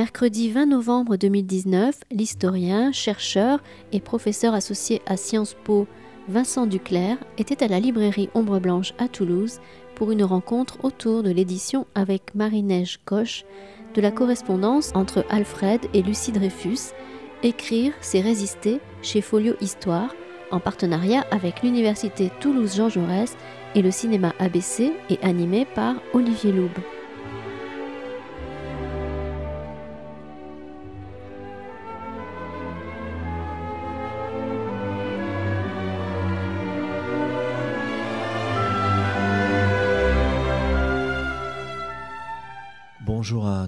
Mercredi 20 novembre 2019, l'historien, chercheur et professeur associé à Sciences Po Vincent Duclerc était à la librairie Ombre Blanche à Toulouse pour une rencontre autour de l'édition avec Marie-Neige Coche de la correspondance entre Alfred et Lucie Dreyfus, Écrire, c'est résister chez Folio Histoire, en partenariat avec l'Université Toulouse-Jean Jaurès et le cinéma ABC et animé par Olivier Loube.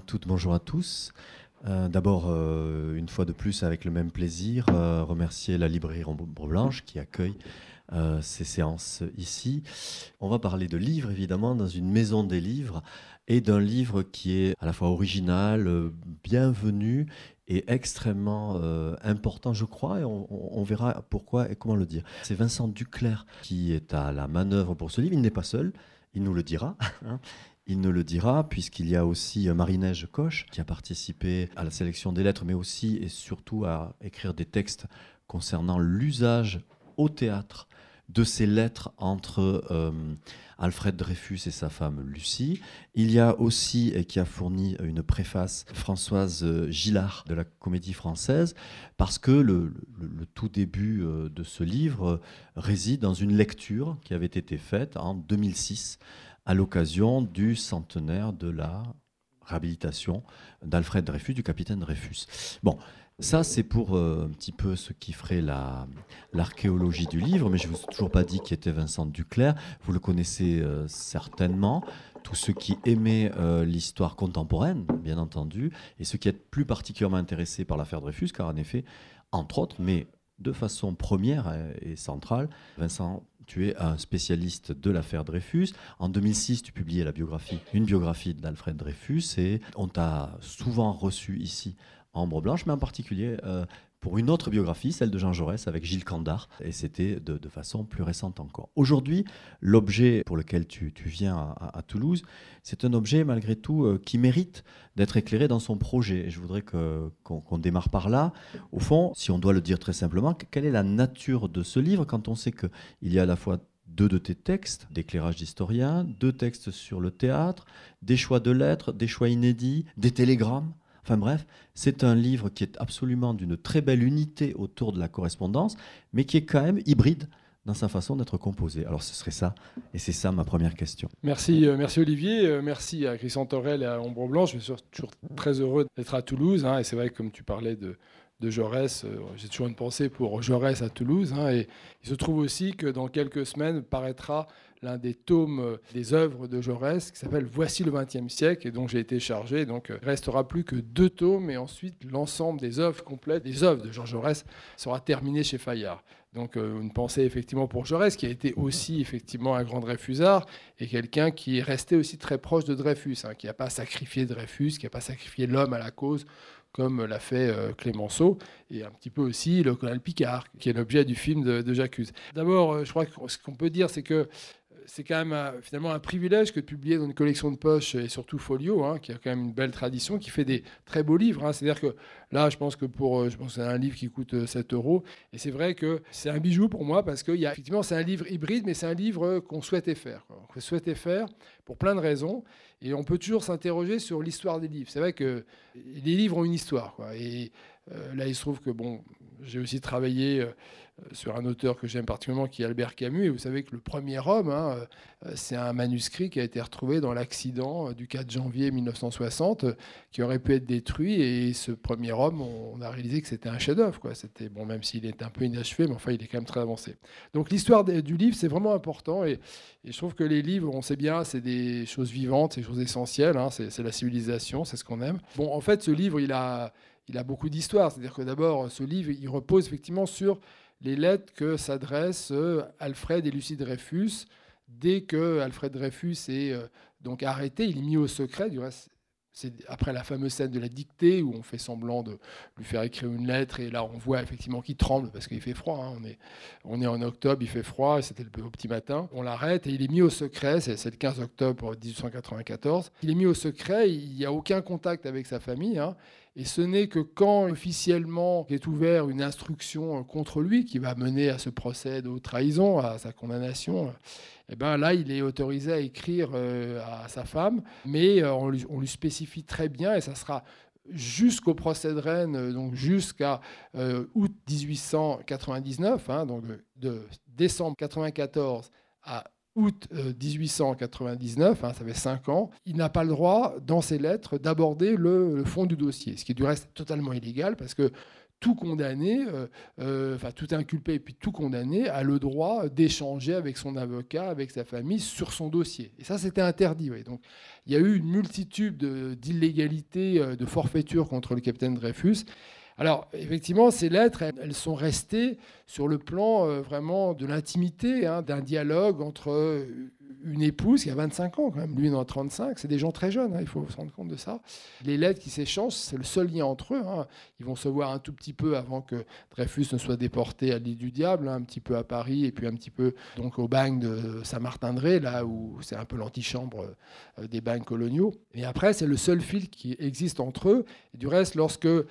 Toutes, bonjour à tous. Euh, d'abord, euh, une fois de plus, avec le même plaisir, euh, remercier la librairie Rambo Blanche qui accueille ces séances ici. On va parler de livres, évidemment, dans une maison des livres, et d'un livre qui est à la fois original, bienvenu et extrêmement important, je crois, et on, verra pourquoi et comment le dire. C'est Vincent Duclerc qui est à la manœuvre pour ce livre. Il n'est pas seul, il nous le dira. Il ne le dira, puisqu'il y a aussi euh, Marie-Neige Coche qui a participé à la sélection des lettres, mais aussi et surtout à écrire des textes concernant l'usage au théâtre de ces lettres entre euh, Alfred Dreyfus et sa femme Lucie. Il y a aussi, et qui a fourni une préface, Françoise euh, Gillard de la Comédie Française, parce que le, le tout début de ce livre réside dans une lecture qui avait été faite en 2006 à l'occasion du centenaire de la réhabilitation d'Alfred Dreyfus, du capitaine Dreyfus. Bon, ça, c'est pour euh, un petit peu ce qui ferait l'archéologie du livre, mais je ne vous ai toujours pas dit qui était Vincent Duclerc. Vous le connaissez euh, certainement. Tous ceux qui aimaient euh, l'histoire contemporaine, bien entendu, et ceux qui êtes plus particulièrement intéressés par l'affaire Dreyfus, car en effet, entre autres, mais de façon première et centrale, Vincent tu es un spécialiste de l'affaire Dreyfus. En 2006, tu publiais la biographie, une biographie d'Alfred Dreyfus et on t'a souvent reçu ici Ambre Blanche, mais en particulier euh, pour une autre biographie, celle de Jean Jaurès avec Gilles Candard, et c'était de, façon plus récente encore. Aujourd'hui, l'objet pour lequel tu, viens à, Toulouse, c'est un objet malgré tout euh, qui mérite d'être éclairé dans son projet. Et je voudrais qu'on démarre par là. Au fond, si on doit le dire très simplement, quelle est la nature de ce livre quand on sait qu'il y a à la fois deux de tes textes d'éclairage d'historien, deux textes sur le théâtre, des choix de lettres, des choix inédits, des télégrammes Enfin bref, c'est un livre qui est absolument d'une très belle unité autour de la correspondance, mais qui est quand même hybride dans sa façon d'être composé. Alors ce serait ça, et c'est ça ma première question. Merci, euh, merci Olivier, euh, merci à Christian Torel et à Ombre Blanche. Je suis toujours très heureux d'être à Toulouse, hein, et c'est vrai que comme tu parlais de, de Jaurès, euh, j'ai toujours une pensée pour Jaurès à Toulouse, hein, et il se trouve aussi que dans quelques semaines paraîtra l'un des tomes euh, des œuvres de Jaurès qui s'appelle Voici le XXe siècle et dont j'ai été chargé. Donc il euh, restera plus que deux tomes et ensuite l'ensemble des œuvres complètes, des œuvres de Jean Jaurès sera terminé chez Fayard. Donc euh, une pensée effectivement pour Jaurès, qui a été aussi effectivement un grand Dreyfusard et quelqu'un qui est resté aussi très proche de Dreyfus, hein, qui n'a pas sacrifié Dreyfus, qui n'a pas sacrifié l'homme à la cause comme l'a fait Clémenceau, et un petit peu aussi le colonel Picard, qui est l'objet du film de, de J'accuse. D'abord, je crois que ce qu'on peut dire, c'est que c'est quand même euh, finalement un privilège que de publier dans une collection de poche et surtout Folio, hein, qui a quand même une belle tradition, qui fait des très beaux livres. Hein. C'est-à-dire que là, je pense que pour, euh, je pense c'est un livre qui coûte 7 euh, euros, et c'est vrai que c'est un bijou pour moi parce que y a, effectivement c'est un livre hybride, mais c'est un livre qu'on souhaitait faire, qu'on souhaitait faire pour plein de raisons, et on peut toujours s'interroger sur l'histoire des livres. C'est vrai que les livres ont une histoire, et là il se trouve que bon, j'ai aussi travaillé euh, sur un auteur que j'aime particulièrement, qui est Albert Camus. Et vous savez que le premier homme, hein, euh, c'est un manuscrit qui a été retrouvé dans l'accident euh, du 4 janvier 1960, qui aurait pu être détruit. Et ce premier homme, on a réalisé que c'était un chef-d'œuvre. C'était bon, même s'il est un peu inachevé, mais enfin, il est quand même très avancé. Donc l'histoire du livre, c'est vraiment important. Et, je trouve que les livres, on sait bien, c'est des choses vivantes, c'est des choses essentielles. Hein, c'est la civilisation, c'est ce qu'on aime. Bon, en fait, ce livre, il a, il a beaucoup d'histoire. C'est-à-dire que d'abord, ce livre, il repose effectivement sur les lettres que s'adressent euh, Alfred et Lucie Dreyfus dès que Alfred Dreyfus est euh, donc arrêté, il est mis au secret. C'est après la fameuse scène de la dictée où on fait semblant de lui faire écrire une lettre et là on voit effectivement qu'il tremble parce qu'il fait froid. Hein. On, est, on est en octobre, il fait froid, c'était le petit matin. On l'arrête et il est mis au secret, c'est, le 15 octobre 1894. Il est mis au secret, il n'y a aucun contact avec sa famille. Hein. Et ce n'est que quand officiellement est ouvert une instruction contre lui qui va mener à ce procès de trahison, à sa condamnation, eh ben là, il est autorisé à écrire euh, à sa femme, mais euh, on lui, spécifie très bien, et ça sera jusqu'au procès de Rennes, euh, donc jusqu'à août 1899, hein, donc de, décembre 94 à août 1899, hein, ça fait cinq ans, il n'a pas le droit, dans ses lettres, d'aborder le, fond du dossier, ce qui est du reste totalement illégal, parce que tout condamné, euh, euh, enfin tout inculpé et puis tout condamné a le droit d'échanger avec son avocat, avec sa famille sur son dossier. Et ça, c'était interdit. Donc, il y a eu une multitude d'illégalités, euh, de, forfaitures contre le capitaine Dreyfus. Alors, effectivement, ces lettres, elles, sont restées sur le plan vraiment de l'intimité, hein, d'un dialogue entre une épouse qui a 25 ans, quand même. Lui, il en a 35. C'est des gens très jeunes, hein, il faut se rendre compte de ça. Les lettres qui s'échangent, c'est le seul lien entre eux. Hein. Ils vont se voir un tout petit peu avant que Dreyfus ne soit déporté à l'île du Diable, hein, un petit peu à Paris, et puis un petit peu donc au bagne de Saint-Martin-de-Ré, là où c'est un peu l'antichambre euh, des bagnes coloniaux. Et après, c'est le seul fil qui existe entre eux. Et du reste, lorsque euh,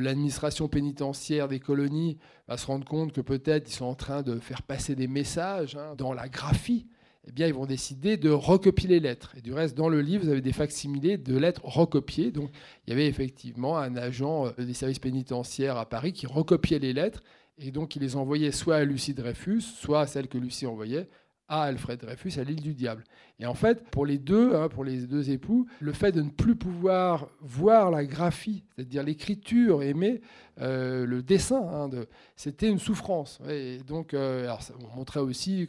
l'administration pénitentiaire des colonies va se rendre compte que peut-être ils sont en train de faire passer des messages dans la graphie, eh bien, ils vont décider de recopier les lettres. Et du reste, dans le livre, vous avez des facsimilés de lettres recopiées. Donc, il y avait effectivement un agent euh, des services pénitentiaires à Paris qui recopiait les lettres et donc il les envoyait soit à Lucie Dreyfus, soit à celle que Lucie envoyait à Alfred Dreyfus à l'île du Diable. Et en fait, pour les deux, hein, pour les deux époux, le fait de ne plus pouvoir voir la graphie, c'est-à-dire l'écriture aimée, euh, le dessin, hein, c'était une souffrance. Et donc, euh, ça montrait aussi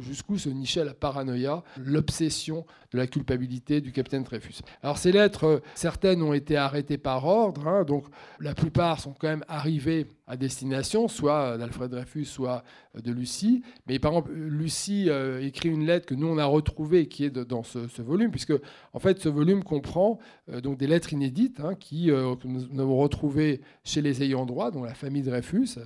jusqu'où se nichait la paranoïa, l'obsession de la culpabilité du capitaine Dreyfus. Alors ces lettres, euh, certaines ont été arrêtées par ordre, hein, donc la plupart sont quand même arrivées à destination, soit d'Alfred Dreyfus, soit de Lucie. Mais par exemple, Lucie écrit une lettre que nous on a retrouvée qui est dans ce, volume, puisque en fait ce volume comprend euh, donc des lettres inédites hein, qui, euh, que nous avons retrouvées chez les ayants droit, dont la famille Dreyfus,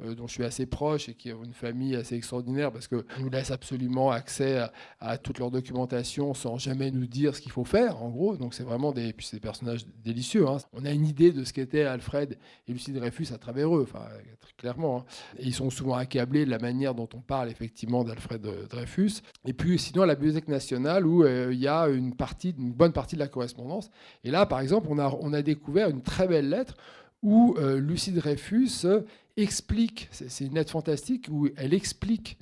euh, euh, dont je suis assez proche et qui ont une famille assez extraordinaire parce que nous laisse absolument accès à, toute leur documentation sans jamais nous dire ce qu'il faut faire, en gros. Donc c'est vraiment des, puis des personnages délicieux. Hein. On a une idée de ce qu'étaient Alfred et Lucie Dreyfus à travers eux, très clairement. Hein. Et ils sont souvent accablés de la manière dont on parle effectivement d'Alfred Dreyfus. Et puis sinon, à la Bibliothèque nationale, où euh, il y a une, partie, une bonne partie de la correspondance. Et là, par exemple, on a, on a découvert une très belle lettre où euh, Lucie Dreyfus explique, c'est une lettre fantastique, où elle explique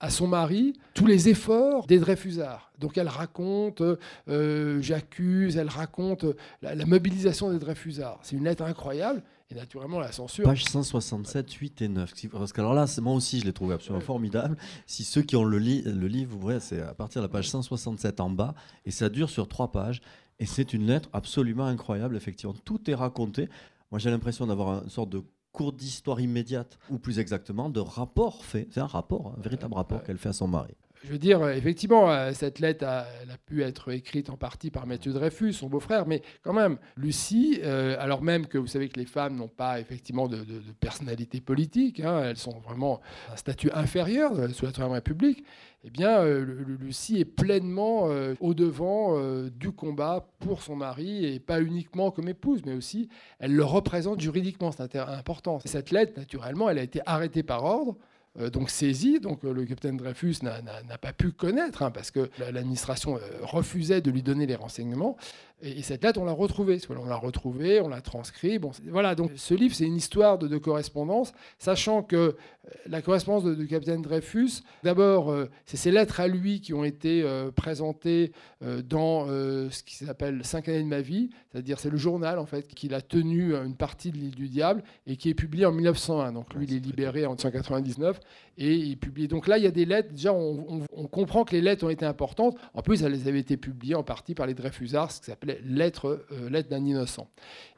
à son mari tous les efforts des Dreyfusards. Donc elle raconte, euh, j'accuse, elle raconte la, mobilisation des Dreyfusards. C'est une lettre incroyable. Et naturellement, la censure. Page 167, 8 et 9. Parce que alors là, moi aussi, je l'ai trouvé absolument formidable. Si ceux qui ont le, le livre, vous voyez, c'est à partir de la page 167 en bas. Et ça dure sur trois pages. Et c'est une lettre absolument incroyable, effectivement. Tout est raconté. Moi, j'ai l'impression d'avoir une sorte de cours d'histoire immédiate, ou plus exactement de rapport fait. C'est un rapport, un véritable rapport qu'elle fait à son mari je veux dire, effectivement, euh, cette lettre a, elle a pu être écrite en partie par Mathieu Dreyfus, son beau-frère, mais quand même, Lucie, euh, alors même que vous savez que les femmes n'ont pas effectivement de, personnalité politique, hein, elles sont vraiment un statut inférieur sous la Troisième République, eh bien, euh, Lucie est pleinement au devant du combat pour son mari, et pas uniquement comme épouse, mais aussi, elle le représente juridiquement, c'est important. Cette lettre, naturellement, elle a été arrêtée par ordre. Euh, donc saisi. Donc euh, le capitaine Dreyfus n'a pas pu connaître hein, parce que l'administration euh, refusait de lui donner les renseignements. Et, cette lettre, on l'a retrouvée. On l'a retrouvée, on l'a transcrite. Bon, voilà, donc ce livre, c'est une histoire de, correspondance, sachant que euh, la correspondance du capitaine Dreyfus, d'abord, euh, c'est ses lettres à lui qui ont été euh, présentées dans ce qui s'appelle Cinq années de ma vie, c'est-à-dire c'est le journal, en fait, qu'il a tenu une partie de l'île du diable et qui est publié en 1901. Donc lui, il est libéré en 1999 et il publie. Donc là, il y a des lettres, déjà, on, comprend que les lettres ont été importantes. En plus, elles avaient été publiées en partie par les Dreyfusards, ce qui s'appelle lettre, euh, d'un innocent.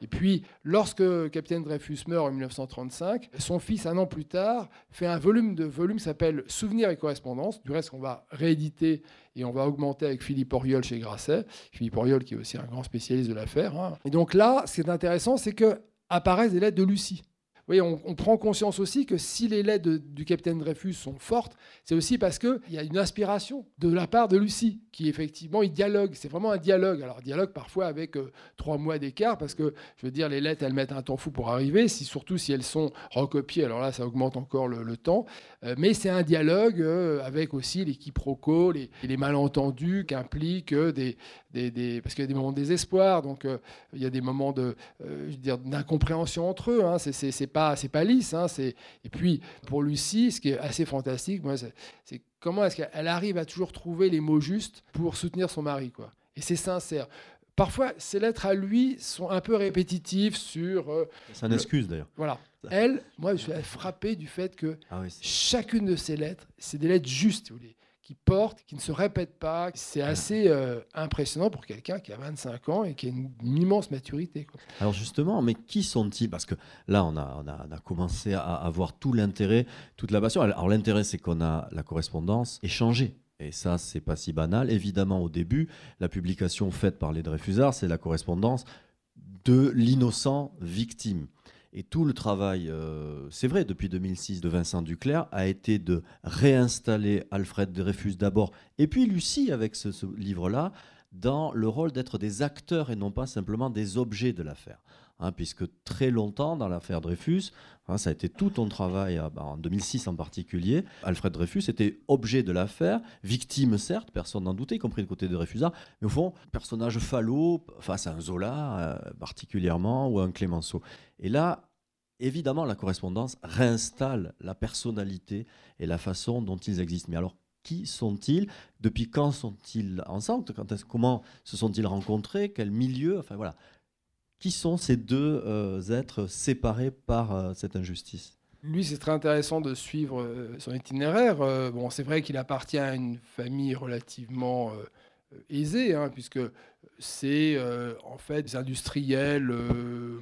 Et puis, lorsque Capitaine Dreyfus meurt en 1935, son fils, un an plus tard, fait un volume de volume qui s'appelle Souvenirs et correspondances. Du reste, on va rééditer et on va augmenter avec Philippe Auriol chez Grasset. Philippe Auriol, qui est aussi un grand spécialiste de l'affaire. Hein. Et donc là, ce qui est intéressant, c'est que apparaissent des lettres de Lucie voyez, on, prend conscience aussi que si les lettres du capitaine Dreyfus sont fortes, c'est aussi parce qu'il y a une inspiration de la part de Lucie, qui effectivement, il dialogue. C'est vraiment un dialogue. Alors, dialogue parfois avec euh, trois mois d'écart, parce que, je veux dire, les lettres, elles mettent un temps fou pour arriver, si, surtout si elles sont recopiées. Alors là, ça augmente encore le, temps. Euh, mais c'est un dialogue euh, avec aussi les quiproquos, les, les malentendus qu'impliquent des, Parce qu'il y a des moments de désespoir, donc il y a des moments de, d'incompréhension entre eux. Hein. C'est pas c'est pas lisse. Hein, et puis pour Lucie, ce qui est assez fantastique, moi, c'est comment est-ce qu'elle arrive à toujours trouver les mots justes pour soutenir son mari, quoi. Et c'est sincère. Parfois, ses lettres à lui sont un peu répétitives sur. Euh, c'est une excuse d'ailleurs. Voilà. Elle, moi, je suis frappé du fait que ah chacune de ses lettres, c'est des lettres justes, si vous voulez qui porte, qui ne se répète pas. C'est assez euh, impressionnant pour quelqu'un qui a 25 ans et qui a une, immense maturité. Alors justement, mais qui sont-ils? Parce que là, on a, on a, commencé à avoir tout l'intérêt, toute la passion. Alors l'intérêt, c'est qu'on a la correspondance échangée. Et ça, c'est pas si banal. Évidemment, au début, la publication faite par les Dreyfusards, c'est la correspondance de l'innocent victime. Et tout le travail, euh, c'est vrai, depuis 2006 de Vincent Duclerc, a été de réinstaller Alfred Dreyfus d'abord, et puis Lucie avec ce, livre-là, dans le rôle d'être des acteurs et non pas simplement des objets de l'affaire. Hein, puisque très longtemps, dans l'affaire Dreyfus, hein, ça a été tout ton travail, euh, bah, en 2006 en particulier, Alfred Dreyfus était objet de l'affaire, victime certes, personne n'en doutait, y compris le côté de Dreyfusard, mais au fond, personnage falot face à un Zola euh, particulièrement, ou à un Clémenceau. Et là, évidemment, la correspondance réinstalle la personnalité et la façon dont ils existent. Mais alors, qui sont-ils? Depuis quand sont-ils ensemble? Comment se sont-ils rencontrés? Quel milieu? Enfin voilà. Qui sont ces deux euh, êtres séparés par euh, cette injustice? Lui, c'est très intéressant de suivre euh, son itinéraire. bon, c'est vrai qu'il appartient à une famille relativement aisée, hein, puisque c'est en fait des industriels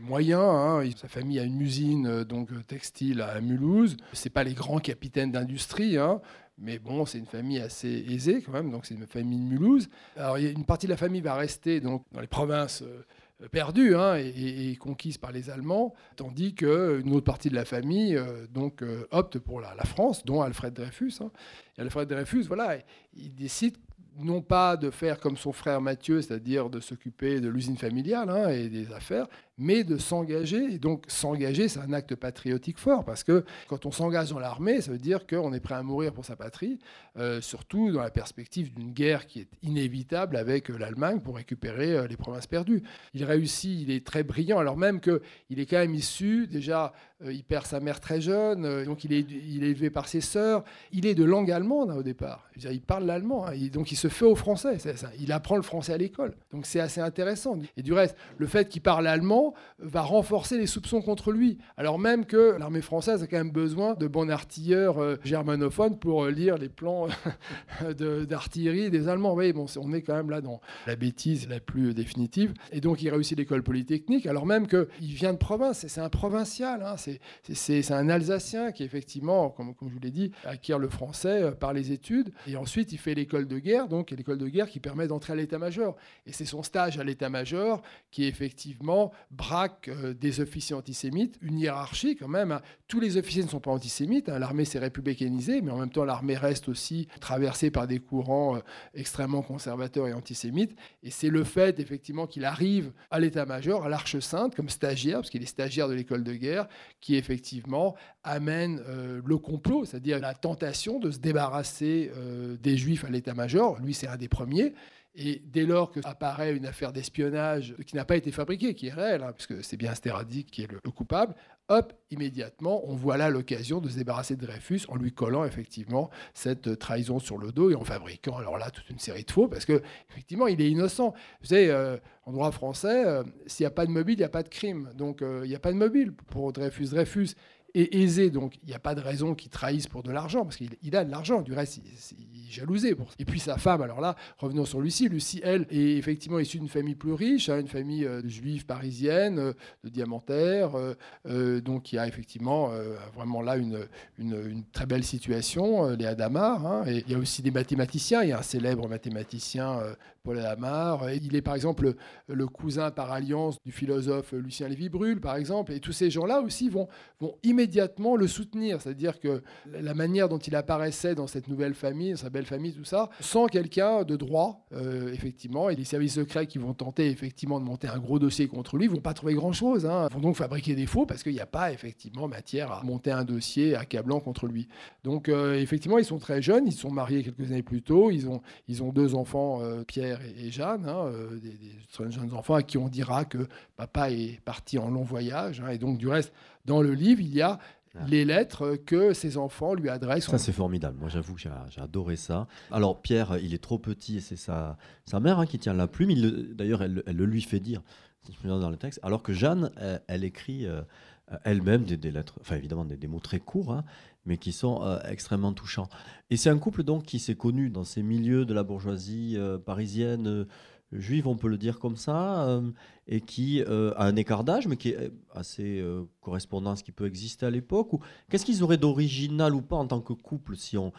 moyens. Hein. Sa famille a une usine donc textile à Mulhouse. C'est pas les grands capitaines d'industrie. Hein. Mais bon, c'est une famille assez aisée quand même, donc c'est une famille de Mulhouse. Alors, une partie de la famille va rester donc, dans les provinces perdues hein, et, conquises par les Allemands, tandis qu'une autre partie de la famille donc, opte pour la, France, dont Alfred Dreyfus. Et Alfred Dreyfus, voilà, il décide non pas de faire comme son frère Mathieu, c'est-à-dire de s'occuper de l'usine familiale hein, et des affaires, mais de s'engager. Et donc s'engager, c'est un acte patriotique fort, parce que quand on s'engage dans l'armée, ça veut dire qu'on est prêt à mourir pour sa patrie, euh, surtout dans la perspective d'une guerre qui est inévitable avec euh, l'Allemagne pour récupérer euh, les provinces perdues. Il réussit, il est très brillant, alors même qu'il est quand même issu, déjà, il perd sa mère très jeune, donc il est, élevé par ses sœurs, il est de langue allemande hein, au départ, il parle l'allemand, hein, donc il se fait au français, ça. il apprend le français à l'école, donc c'est assez intéressant. Et du reste, le fait qu'il parle allemand, va renforcer les soupçons contre lui, alors même que l'armée française a quand même besoin de bons artilleurs euh, germanophones pour euh, lire les plans d'artillerie des Allemands. Vous bon, on est quand même là dans la bêtise la plus définitive. Et donc il réussit l'école polytechnique, alors même qu'il vient de province, c'est un provincial, hein. c'est un Alsacien qui effectivement, comme, je vous l'ai dit, acquiert le français euh, par les études. Et ensuite il fait l'école de guerre, donc l'école de guerre qui permet d'entrer à l'état-major. Et c'est son stage à l'état-major qui effectivement braque euh, des officiers antisémites, une hiérarchie quand même. Hein. Tous les officiers ne sont pas antisémites, hein. l'armée s'est républicanisée, mais en même temps l'armée reste aussi traversée par des courants euh, extrêmement conservateurs et antisémites. Et c'est le fait effectivement qu'il arrive à l'état-major, à l'Arche Sainte, comme stagiaire, parce qu'il est stagiaire de l'école de guerre, qui effectivement amène euh, le complot, c'est-à-dire la tentation de se débarrasser des juifs à l'état-major. Lui, c'est un des premiers. Et dès lors que apparaît une affaire d'espionnage qui n'a pas été fabriquée, qui est réelle, hein, puisque c'est bien Steradic qui est le, coupable, hop, immédiatement, on voit là l'occasion de se débarrasser de Dreyfus en lui collant effectivement cette trahison sur le dos et en fabriquant alors là toute une série de faux, parce que effectivement il est innocent. Vous savez, euh, en droit français, euh, s'il n'y a pas de mobile, il n'y a pas de crime. Donc euh, il n'y a pas de mobile pour Dreyfus. Dreyfus aisé, donc il n'y a pas de raison qu'il trahisse pour de l'argent, parce qu'il a de l'argent, du reste, il, est jalousé. Et puis sa femme, alors là, revenons sur Lucie. Lucie, elle, est effectivement issue d'une famille plus riche, hein, une famille euh, juive parisienne, euh, de diamantaires, euh, donc il y a effectivement vraiment là une, une, très belle situation, les Adamar. Hein, et il y a aussi des mathématiciens, il y a un célèbre mathématicien, Paul Adamar. Il est par exemple le cousin par alliance du philosophe Lucien Lévy-Bruhl, par exemple, et tous ces gens-là aussi vont, vont immédiatement le soutenir. C'est-à-dire que la manière dont il apparaissait dans cette nouvelle famille, sa belle famille, tout ça, sans quelqu'un de droit, euh, effectivement, et les services secrets qui vont tenter effectivement de monter un gros dossier contre lui, vont pas trouver grand-chose. Hein. Ils vont donc fabriquer des faux parce qu'il n'y a pas effectivement matière à monter un dossier accablant contre lui. Donc euh, effectivement, ils sont très jeunes, ils sont mariés quelques années plus tôt, ils ont, ils ont deux enfants, euh, Pierre et, Jeanne, hein, des, des, jeunes enfants à qui on dira que papa est parti en long voyage, hein, et donc du reste, dans le livre, il y a ah. les lettres que ses enfants lui adressent. Ça, c'est formidable. Moi, j'avoue que j'ai adoré ça. Alors, Pierre, il est trop petit et c'est sa, sa mère hein, qui tient la plume. D'ailleurs, elle, le lui fait dire, dans le texte. Alors que Jeanne, elle, écrit euh, elle-même des, lettres, enfin, évidemment, des, mots très courts, hein, mais qui sont euh, extrêmement touchants. Et c'est un couple, donc, qui s'est connu dans ces milieux de la bourgeoisie euh, parisienne juive, on peut le dire comme ça, euh, et qui euh, a un écart d'âge, mais qui est assez euh, correspondant à ce qui peut exister à l'époque. Ou qu'est-ce qu'ils auraient d'original ou pas en tant que couple, si on,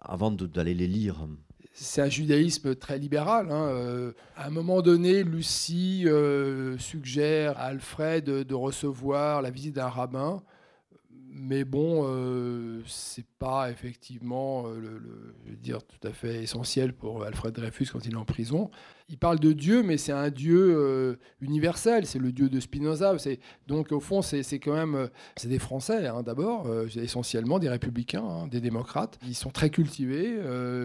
avant d'aller les lire? C'est un judaïsme très libéral. Hein. À un moment donné, Lucie suggère à Alfred de recevoir la visite d'un rabbin mais bon, euh, c'est pas effectivement le, dire, tout à fait essentiel pour Alfred Dreyfus quand il est en prison il parle de Dieu, mais c'est un Dieu euh, universel, c'est le Dieu de Spinoza. Donc au fond, c'est quand même, euh, c'est des Français hein, d'abord, euh, essentiellement des républicains, hein, des démocrates. Ils sont très cultivés.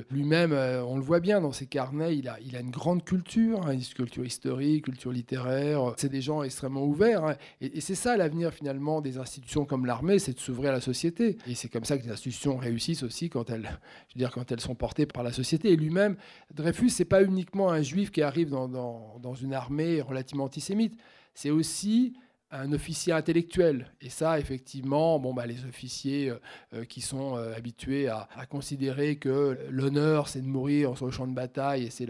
Lui-même, on le voit bien dans ses carnets, il a, une grande culture, hein, une culture historique, culture littéraire. C'est des gens extrêmement ouverts. et, et c'est ça l'avenir finalement des institutions comme l'armée, c'est de s'ouvrir à la société. Et c'est comme ça que les institutions réussissent aussi quand elles, je veux dire, quand elles sont portées par la société. Et lui-même, Dreyfus, c'est pas uniquement un juif qui arrive dans, dans, une armée relativement antisémite, c'est aussi un officier intellectuel. Et ça, effectivement, bon, bah, les officiers euh, euh, qui sont euh, habitués à, considérer que l'honneur, c'est de mourir sur le champ de bataille et c'est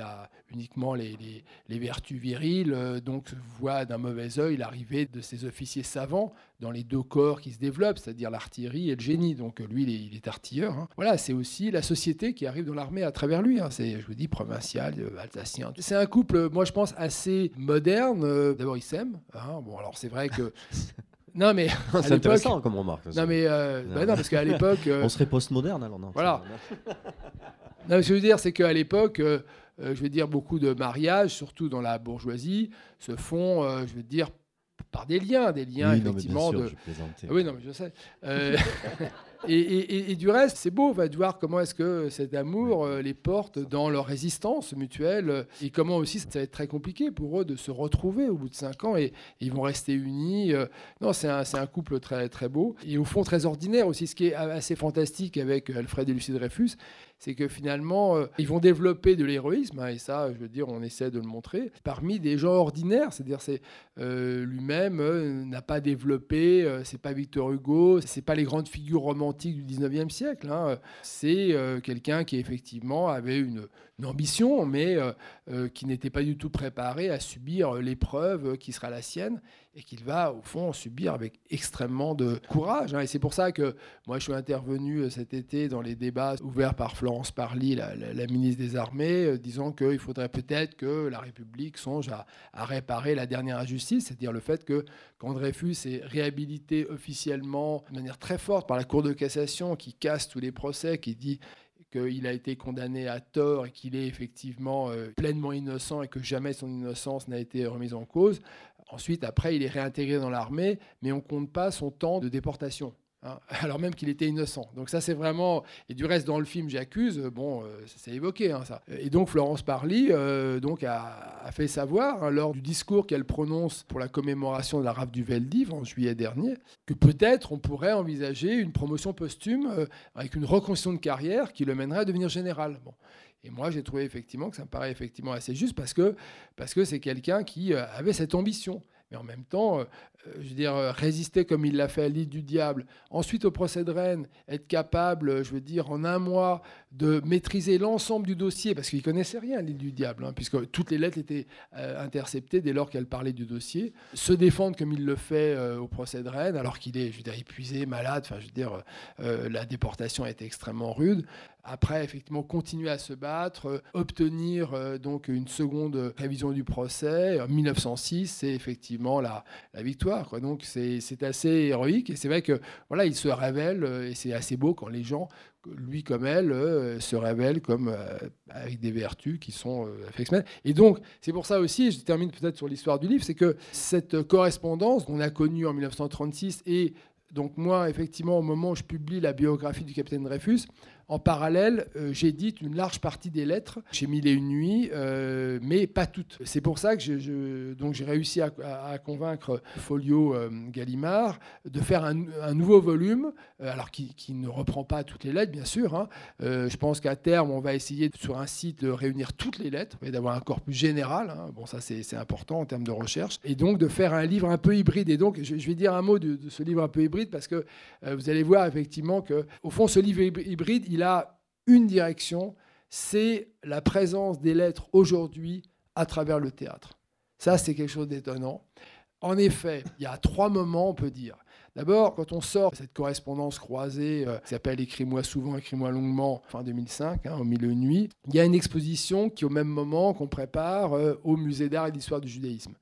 uniquement les, vertus viriles, donc voient d'un mauvais œil l'arrivée de ces officiers savants dans les deux corps qui se développent, c'est-à-dire l'artillerie et le génie. Donc lui, il est, artilleur. Hein. Voilà, c'est aussi la société qui arrive dans l'armée à travers lui. Hein. C'est, je vous dis, provincial, alsacien. C'est un couple, moi je pense, assez moderne. D'abord, ils s'aiment. Hein. Bon, alors c'est vrai que. Non mais c'est intéressant comme remarque. Non mais euh, bah non. parce qu'à l'époque euh, on serait postmoderne alors non. Voilà. non, ce que je veux dire c'est qu'à l'époque euh, je veux dire beaucoup de mariages surtout dans la bourgeoisie se font je veux dire par des liens, des liens effectivement de. oui, non, mais je sais. Et, du reste, c'est beau va de voir comment est-ce que cet amour euh, les porte dans leur résistance mutuelle euh, et comment aussi ça va être très compliqué pour eux de se retrouver au bout de cinq ans et, ils vont rester unis. Euh. non, c'est un, un, couple très, très beau et au fond très ordinaire aussi. Ce qui est assez fantastique avec Alfred et Lucie Dreyfus, c'est que finalement, euh, ils vont développer de l'héroïsme, hein, et ça, je veux dire, on essaie de le montrer, parmi des gens ordinaires. C'est-à-dire, c'est euh, lui-même euh, n'a pas développé, c'est pas Victor Hugo, c'est pas les grandes figures romantiques du 19e siècle. Hein. c'est quelqu'un qui effectivement avait une, une ambition, mais qui n'était pas du tout préparé à subir l'épreuve qui sera la sienne et qu'il va au fond subir avec extrêmement de courage. Hein. Et c'est pour ça que moi je suis intervenu euh, cet été dans les débats ouverts par Florence Parly, la, ministre des Armées, euh, disant qu'il faudrait peut-être que la République songe à, réparer la dernière injustice, c'est-à-dire le fait que quand Dreyfus est réhabilité officiellement de manière très forte par la Cour de cassation qui casse tous les procès, qui dit qu'il a été condamné à tort et qu'il est effectivement euh, pleinement innocent et que jamais son innocence n'a été remise en cause. Ensuite, après, il est réintégré dans l'armée, mais on ne compte pas son temps de déportation. Hein, alors même qu'il était innocent. Donc ça c'est vraiment et du reste dans le film j'accuse bon euh, c'est évoqué hein, ça. Et donc Florence Parly euh, donc a, fait savoir hein, lors du discours qu'elle prononce pour la commémoration de la rafle du Veldiv en juillet dernier que peut-être on pourrait envisager une promotion posthume euh, avec une reconstruction de carrière qui le mènerait à devenir général. Bon. Et moi, j'ai trouvé effectivement que ça me paraît effectivement assez juste parce que parce que c'est quelqu'un qui euh, avait cette ambition. Mais en même temps, euh, je veux dire, euh, résister comme il l'a fait à l'île du diable. Ensuite, au procès de Rennes, être capable, je veux dire, en un mois, de maîtriser l'ensemble du dossier, parce qu'il ne connaissait rien à l'île du diable, hein, puisque toutes les lettres étaient euh, interceptées dès lors qu'elle parlait du dossier. Se défendre comme il le fait au procès de Rennes, alors qu'il est, je veux dire, épuisé, malade, enfin, je veux dire, la déportation a été extrêmement rude. Après, effectivement, continuer à se battre, obtenir donc une seconde révision du procès. En 1906, c'est effectivement la, la victoire donc c'est assez héroïque et c'est vrai que voilà, il se révèle euh, et c'est assez beau quand les gens, lui comme elle, euh, se révèlent comme euh, avec des vertus qui sont affectionnelles. Et donc c'est pour ça aussi, je termine peut-être sur l'histoire du livre, c'est que cette correspondance qu'on a connue en 1936 et donc moi, effectivement, au moment où je publie la biographie du capitaine Dreyfus, en parallèle, euh, j'édite une large partie des lettres chez Mille et une nuits, euh, mais pas toutes. C'est pour ça que j'ai réussi à, convaincre Folio euh, Gallimard de faire un, nouveau volume, alors qui, ne reprend pas toutes les lettres, bien sûr. Hein. je pense qu'à terme, on va essayer sur un site de réunir toutes les lettres et d'avoir un corpus général. Hein. Bon, ça c'est important en termes de recherche. Et donc de faire un livre un peu hybride. Et donc, je, vais dire un mot de, de, ce livre un peu hybride parce que vous allez voir effectivement que, au fond, ce livre hybride, il il a une direction, c'est la présence des lettres aujourd'hui à travers le théâtre. Ça, c'est quelque chose d'étonnant. En effet, il y a trois moments, on peut dire. D'abord, quand on sort cette correspondance croisée euh, qui s'appelle Écris-moi souvent, écris-moi longuement, fin 2005, hein, au milieu de nuit, il y a une exposition qui, au même moment, qu'on prépare euh, au Musée d'art et d'histoire du judaïsme.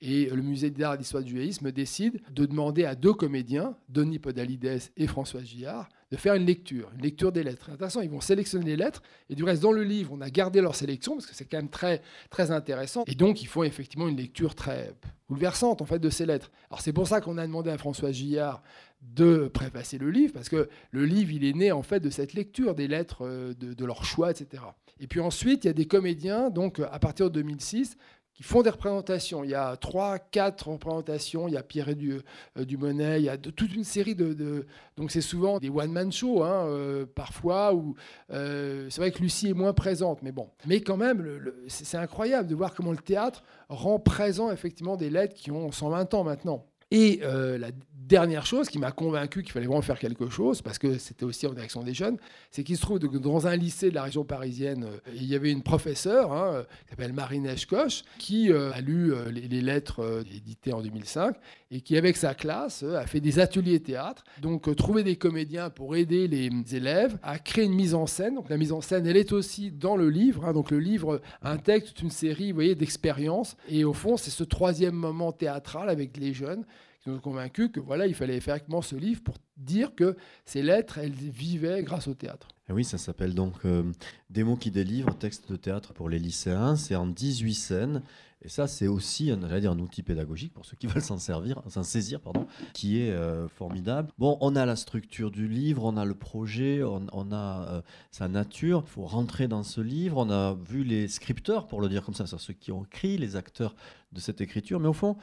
Et le musée d'art et d'histoire du judaïsme décide de demander à deux comédiens, Denis Podalides et François Gillard, de faire une lecture, une lecture des lettres. Intéressant, ils vont sélectionner les lettres. Et du reste, dans le livre, on a gardé leur sélection parce que c'est quand même très, très intéressant. Et donc, il faut effectivement une lecture très bouleversante en fait de ces lettres. Alors c'est pour ça qu'on a demandé à François Gillard de préfacer le livre parce que le livre il est né en fait de cette lecture des lettres euh, de leur choix, etc. Et puis ensuite il y a des comédiens donc à partir de 2006 qui font des représentations. Il y a trois, quatre représentations. Il y a Pierre et du, euh, Monet. Il y a toute une série de. donc c'est souvent des one-man shows, hein, euh, parfois. Où euh, c'est vrai que Lucie est moins présente, mais bon. Mais quand même, c'est incroyable de voir comment le théâtre rend présent effectivement des lettres qui ont 120 ans maintenant. Et la dernière chose qui m'a convaincu qu'il fallait vraiment faire quelque chose, parce que c'était aussi en direction des jeunes, c'est qu'il se trouve que dans un lycée de la région parisienne, euh, il y avait une professeure hein, euh, qui s'appelle Marine Eschkoch, qui euh, a lu les, lettres éditées en 2005 et qui, avec sa classe, a fait des ateliers théâtre. Donc, trouver des comédiens pour aider les élèves à créer une mise en scène. Donc, la mise en scène, elle est aussi dans le livre. Hein. donc, le livre intègre toute une série, vous voyez, d'expériences. Et au fond, c'est ce troisième moment théâtral avec les jeunes nous ont convaincus que voilà, il fallait effectivement ce livre pour dire que ces lettres, elles vivaient grâce au théâtre. Et oui, ça s'appelle donc euh, Des mots qui délivrent, texte de théâtre pour les lycéens. C'est en 18 scènes. Et ça, c'est aussi un, dire, un outil pédagogique pour ceux qui veulent s'en servir, s'en saisir, pardon, qui est euh, formidable. Bon, on a la structure du livre, on a le projet, on, a euh, sa nature. Il faut rentrer dans ce livre. On a vu les scripteurs, pour le dire comme ça, ceux qui ont écrit, les acteurs de cette écriture. Mais au fond,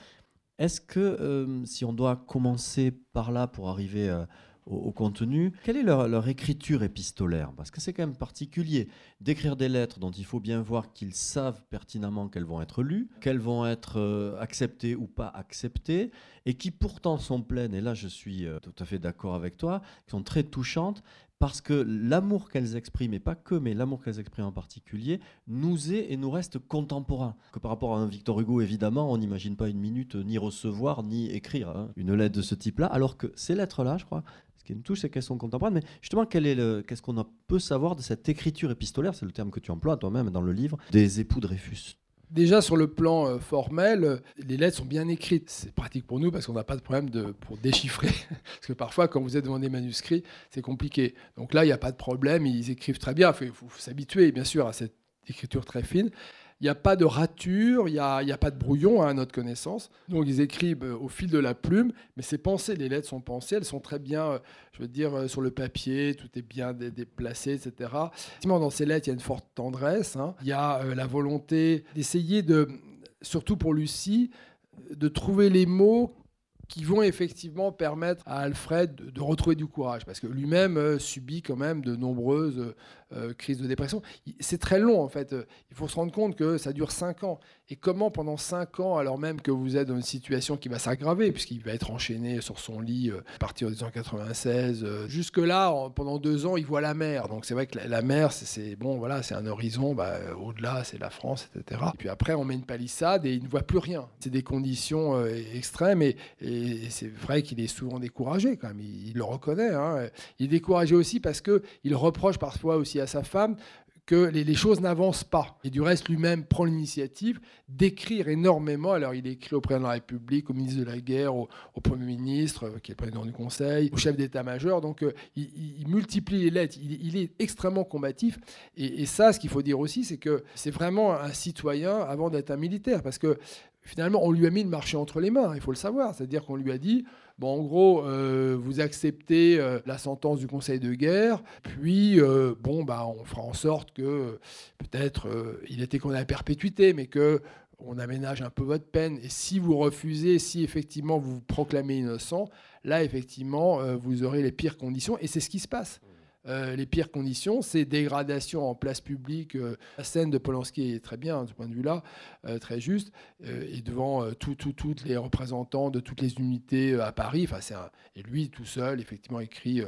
est-ce que euh, si on doit commencer par là pour arriver euh, au, contenu, quelle est leur, écriture épistolaire? Parce que c'est quand même particulier d'écrire des lettres dont il faut bien voir qu'ils savent pertinemment qu'elles vont être lues, qu'elles vont être euh, acceptées ou pas acceptées, et qui pourtant sont pleines, et là je suis tout à fait d'accord avec toi, qui sont très touchantes, parce que l'amour qu'elles expriment, et pas que, mais l'amour qu'elles expriment en particulier, nous est et nous reste contemporain. Que par rapport à un Victor Hugo, évidemment, on n'imagine pas une minute ni recevoir ni écrire hein, une lettre de ce type-là, alors que ces lettres-là, je crois, ce qui nous touche, c'est qu'elles sont contemporaines. Mais justement, qu'est-ce qu'on peut savoir de cette écriture épistolaire, c'est le terme que tu emploies toi-même dans le livre, des époux Dreyfus? Déjà sur le plan euh, formel, euh, les lettres sont bien écrites. C'est pratique pour nous parce qu'on n'a pas de problème pour déchiffrer. parce que parfois, quand vous êtes devant des manuscrits, c'est compliqué. Donc là, il n'y a pas de problème. Ils écrivent très bien. Il faut s'habituer, bien sûr, à cette écriture très fine. Il n'y a pas de rature, il n'y a, pas de brouillon hein, à notre connaissance. Donc ils écrivent euh, au fil de la plume, mais c'est pensé, les lettres sont pensées, elles sont très bien, euh, je veux dire, euh, sur le papier, tout est bien déplacé, etc. Effectivement, dans ces lettres, il y a une forte tendresse. Hein. Il y a la volonté d'essayer de, surtout pour Lucie, de trouver les mots qui vont effectivement permettre à Alfred de, retrouver du courage, parce que lui-même subit quand même de nombreuses euh, crises de dépression. C'est très long en fait. Il faut se rendre compte que ça dure 5 ans. Et comment pendant 5 ans, alors même que vous êtes dans une situation qui va s'aggraver, puisqu'il va être enchaîné sur son lit euh, à partir de 1996, jusque-là, pendant 2 ans, il voit la mer. Donc c'est vrai que la, mer, c'est bon, voilà, c'est un horizon, bah, au-delà, c'est la France, etc. Et puis après, on met une palissade et il ne voit plus rien. C'est des conditions extrêmes et et c'est vrai qu'il est souvent découragé quand même, il, le reconnaît. Hein. Il est découragé aussi parce qu'il reproche parfois aussi à sa femme que les, choses n'avancent pas. Et du reste, lui-même prend l'initiative d'écrire énormément. Alors, il écrit au président de la République, au ministre de la Guerre, au, Premier ministre, euh, qui est le président du Conseil, au chef d'état-major. Donc, euh, il, multiplie les lettres. Il, est extrêmement combatif. Et ça, ce qu'il faut dire aussi, c'est que c'est vraiment un citoyen avant d'être un militaire. Parce que finalement, on lui a mis le marché entre les mains, il faut le savoir. C'est-à-dire qu'on lui a dit, bon, en gros, euh, vous acceptez euh, la sentence du Conseil de guerre, puis, euh, bon, bah, on fera en sorte que, peut-être, il était qu'on à perpétuité, mais que on aménage un peu votre peine. Et si vous refusez, si effectivement vous vous proclamez innocent, là, effectivement, vous aurez les pires conditions. Et c'est ce qui se passe. Euh, les pires conditions, c'est dégradation en place publique. Euh, la scène de Polanski est très bien de ce point de vue-là, euh, très juste, et devant tous les représentants de toutes les unités à Paris. Enfin, et lui tout seul, effectivement, écrit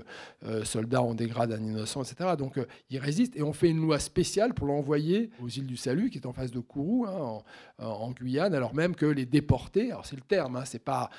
"Soldats, on dégrade un innocent", etc. Donc, il résiste, et on fait une loi spéciale pour l'envoyer aux îles du Salut, qui est en face de Kourou, hein, en, Guyane, alors même que les déportés, alors c'est le terme, hein, c'est pas,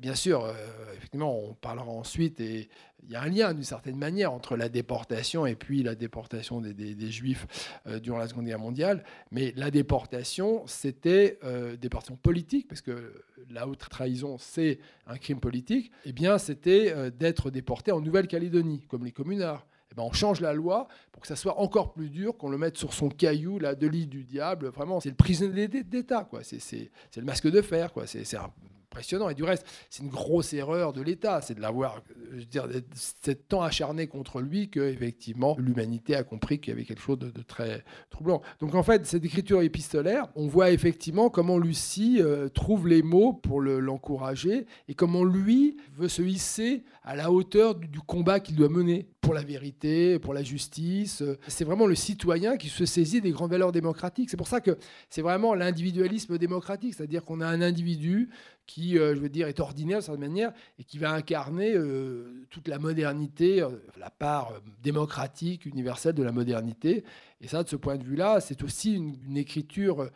bien sûr, effectivement, on parlera ensuite et il y a un lien d'une certaine manière entre la déportation et puis la déportation des, Juifs euh, durant la Seconde Guerre mondiale. Mais la déportation, c'était euh, déportation politique, parce que la haute trahison, c'est un crime politique. Eh bien, c'était euh, d'être déporté en Nouvelle-Calédonie, comme les communards. Eh ben, on change la loi pour que ça soit encore plus dur, qu'on le mette sur son caillou, là, de l'île du diable. Vraiment, c'est le prisonnier d'État, quoi. C'est le masque de fer, quoi. C'est un impressionnant. Et du reste, c'est une grosse erreur de l'État, c'est de l'avoir, je veux dire, c'est tant acharné contre lui que effectivement l'humanité a compris qu'il y avait quelque chose de, très troublant. Donc en fait, cette écriture épistolaire, on voit effectivement comment Lucie euh, trouve les mots pour l'encourager et comment lui veut se hisser à la hauteur du, combat qu'il doit mener pour la vérité, pour la justice. C'est vraiment le citoyen qui se saisit des grandes valeurs démocratiques. C'est pour ça que c'est vraiment l'individualisme démocratique, c'est-à-dire qu'on a un individu qui, euh, je veux dire, est ordinaire de cette manière et qui va incarner euh, toute la modernité, euh, la part démocratique, universelle de la modernité. Et ça, de ce point de vue-là, c'est aussi une, écriture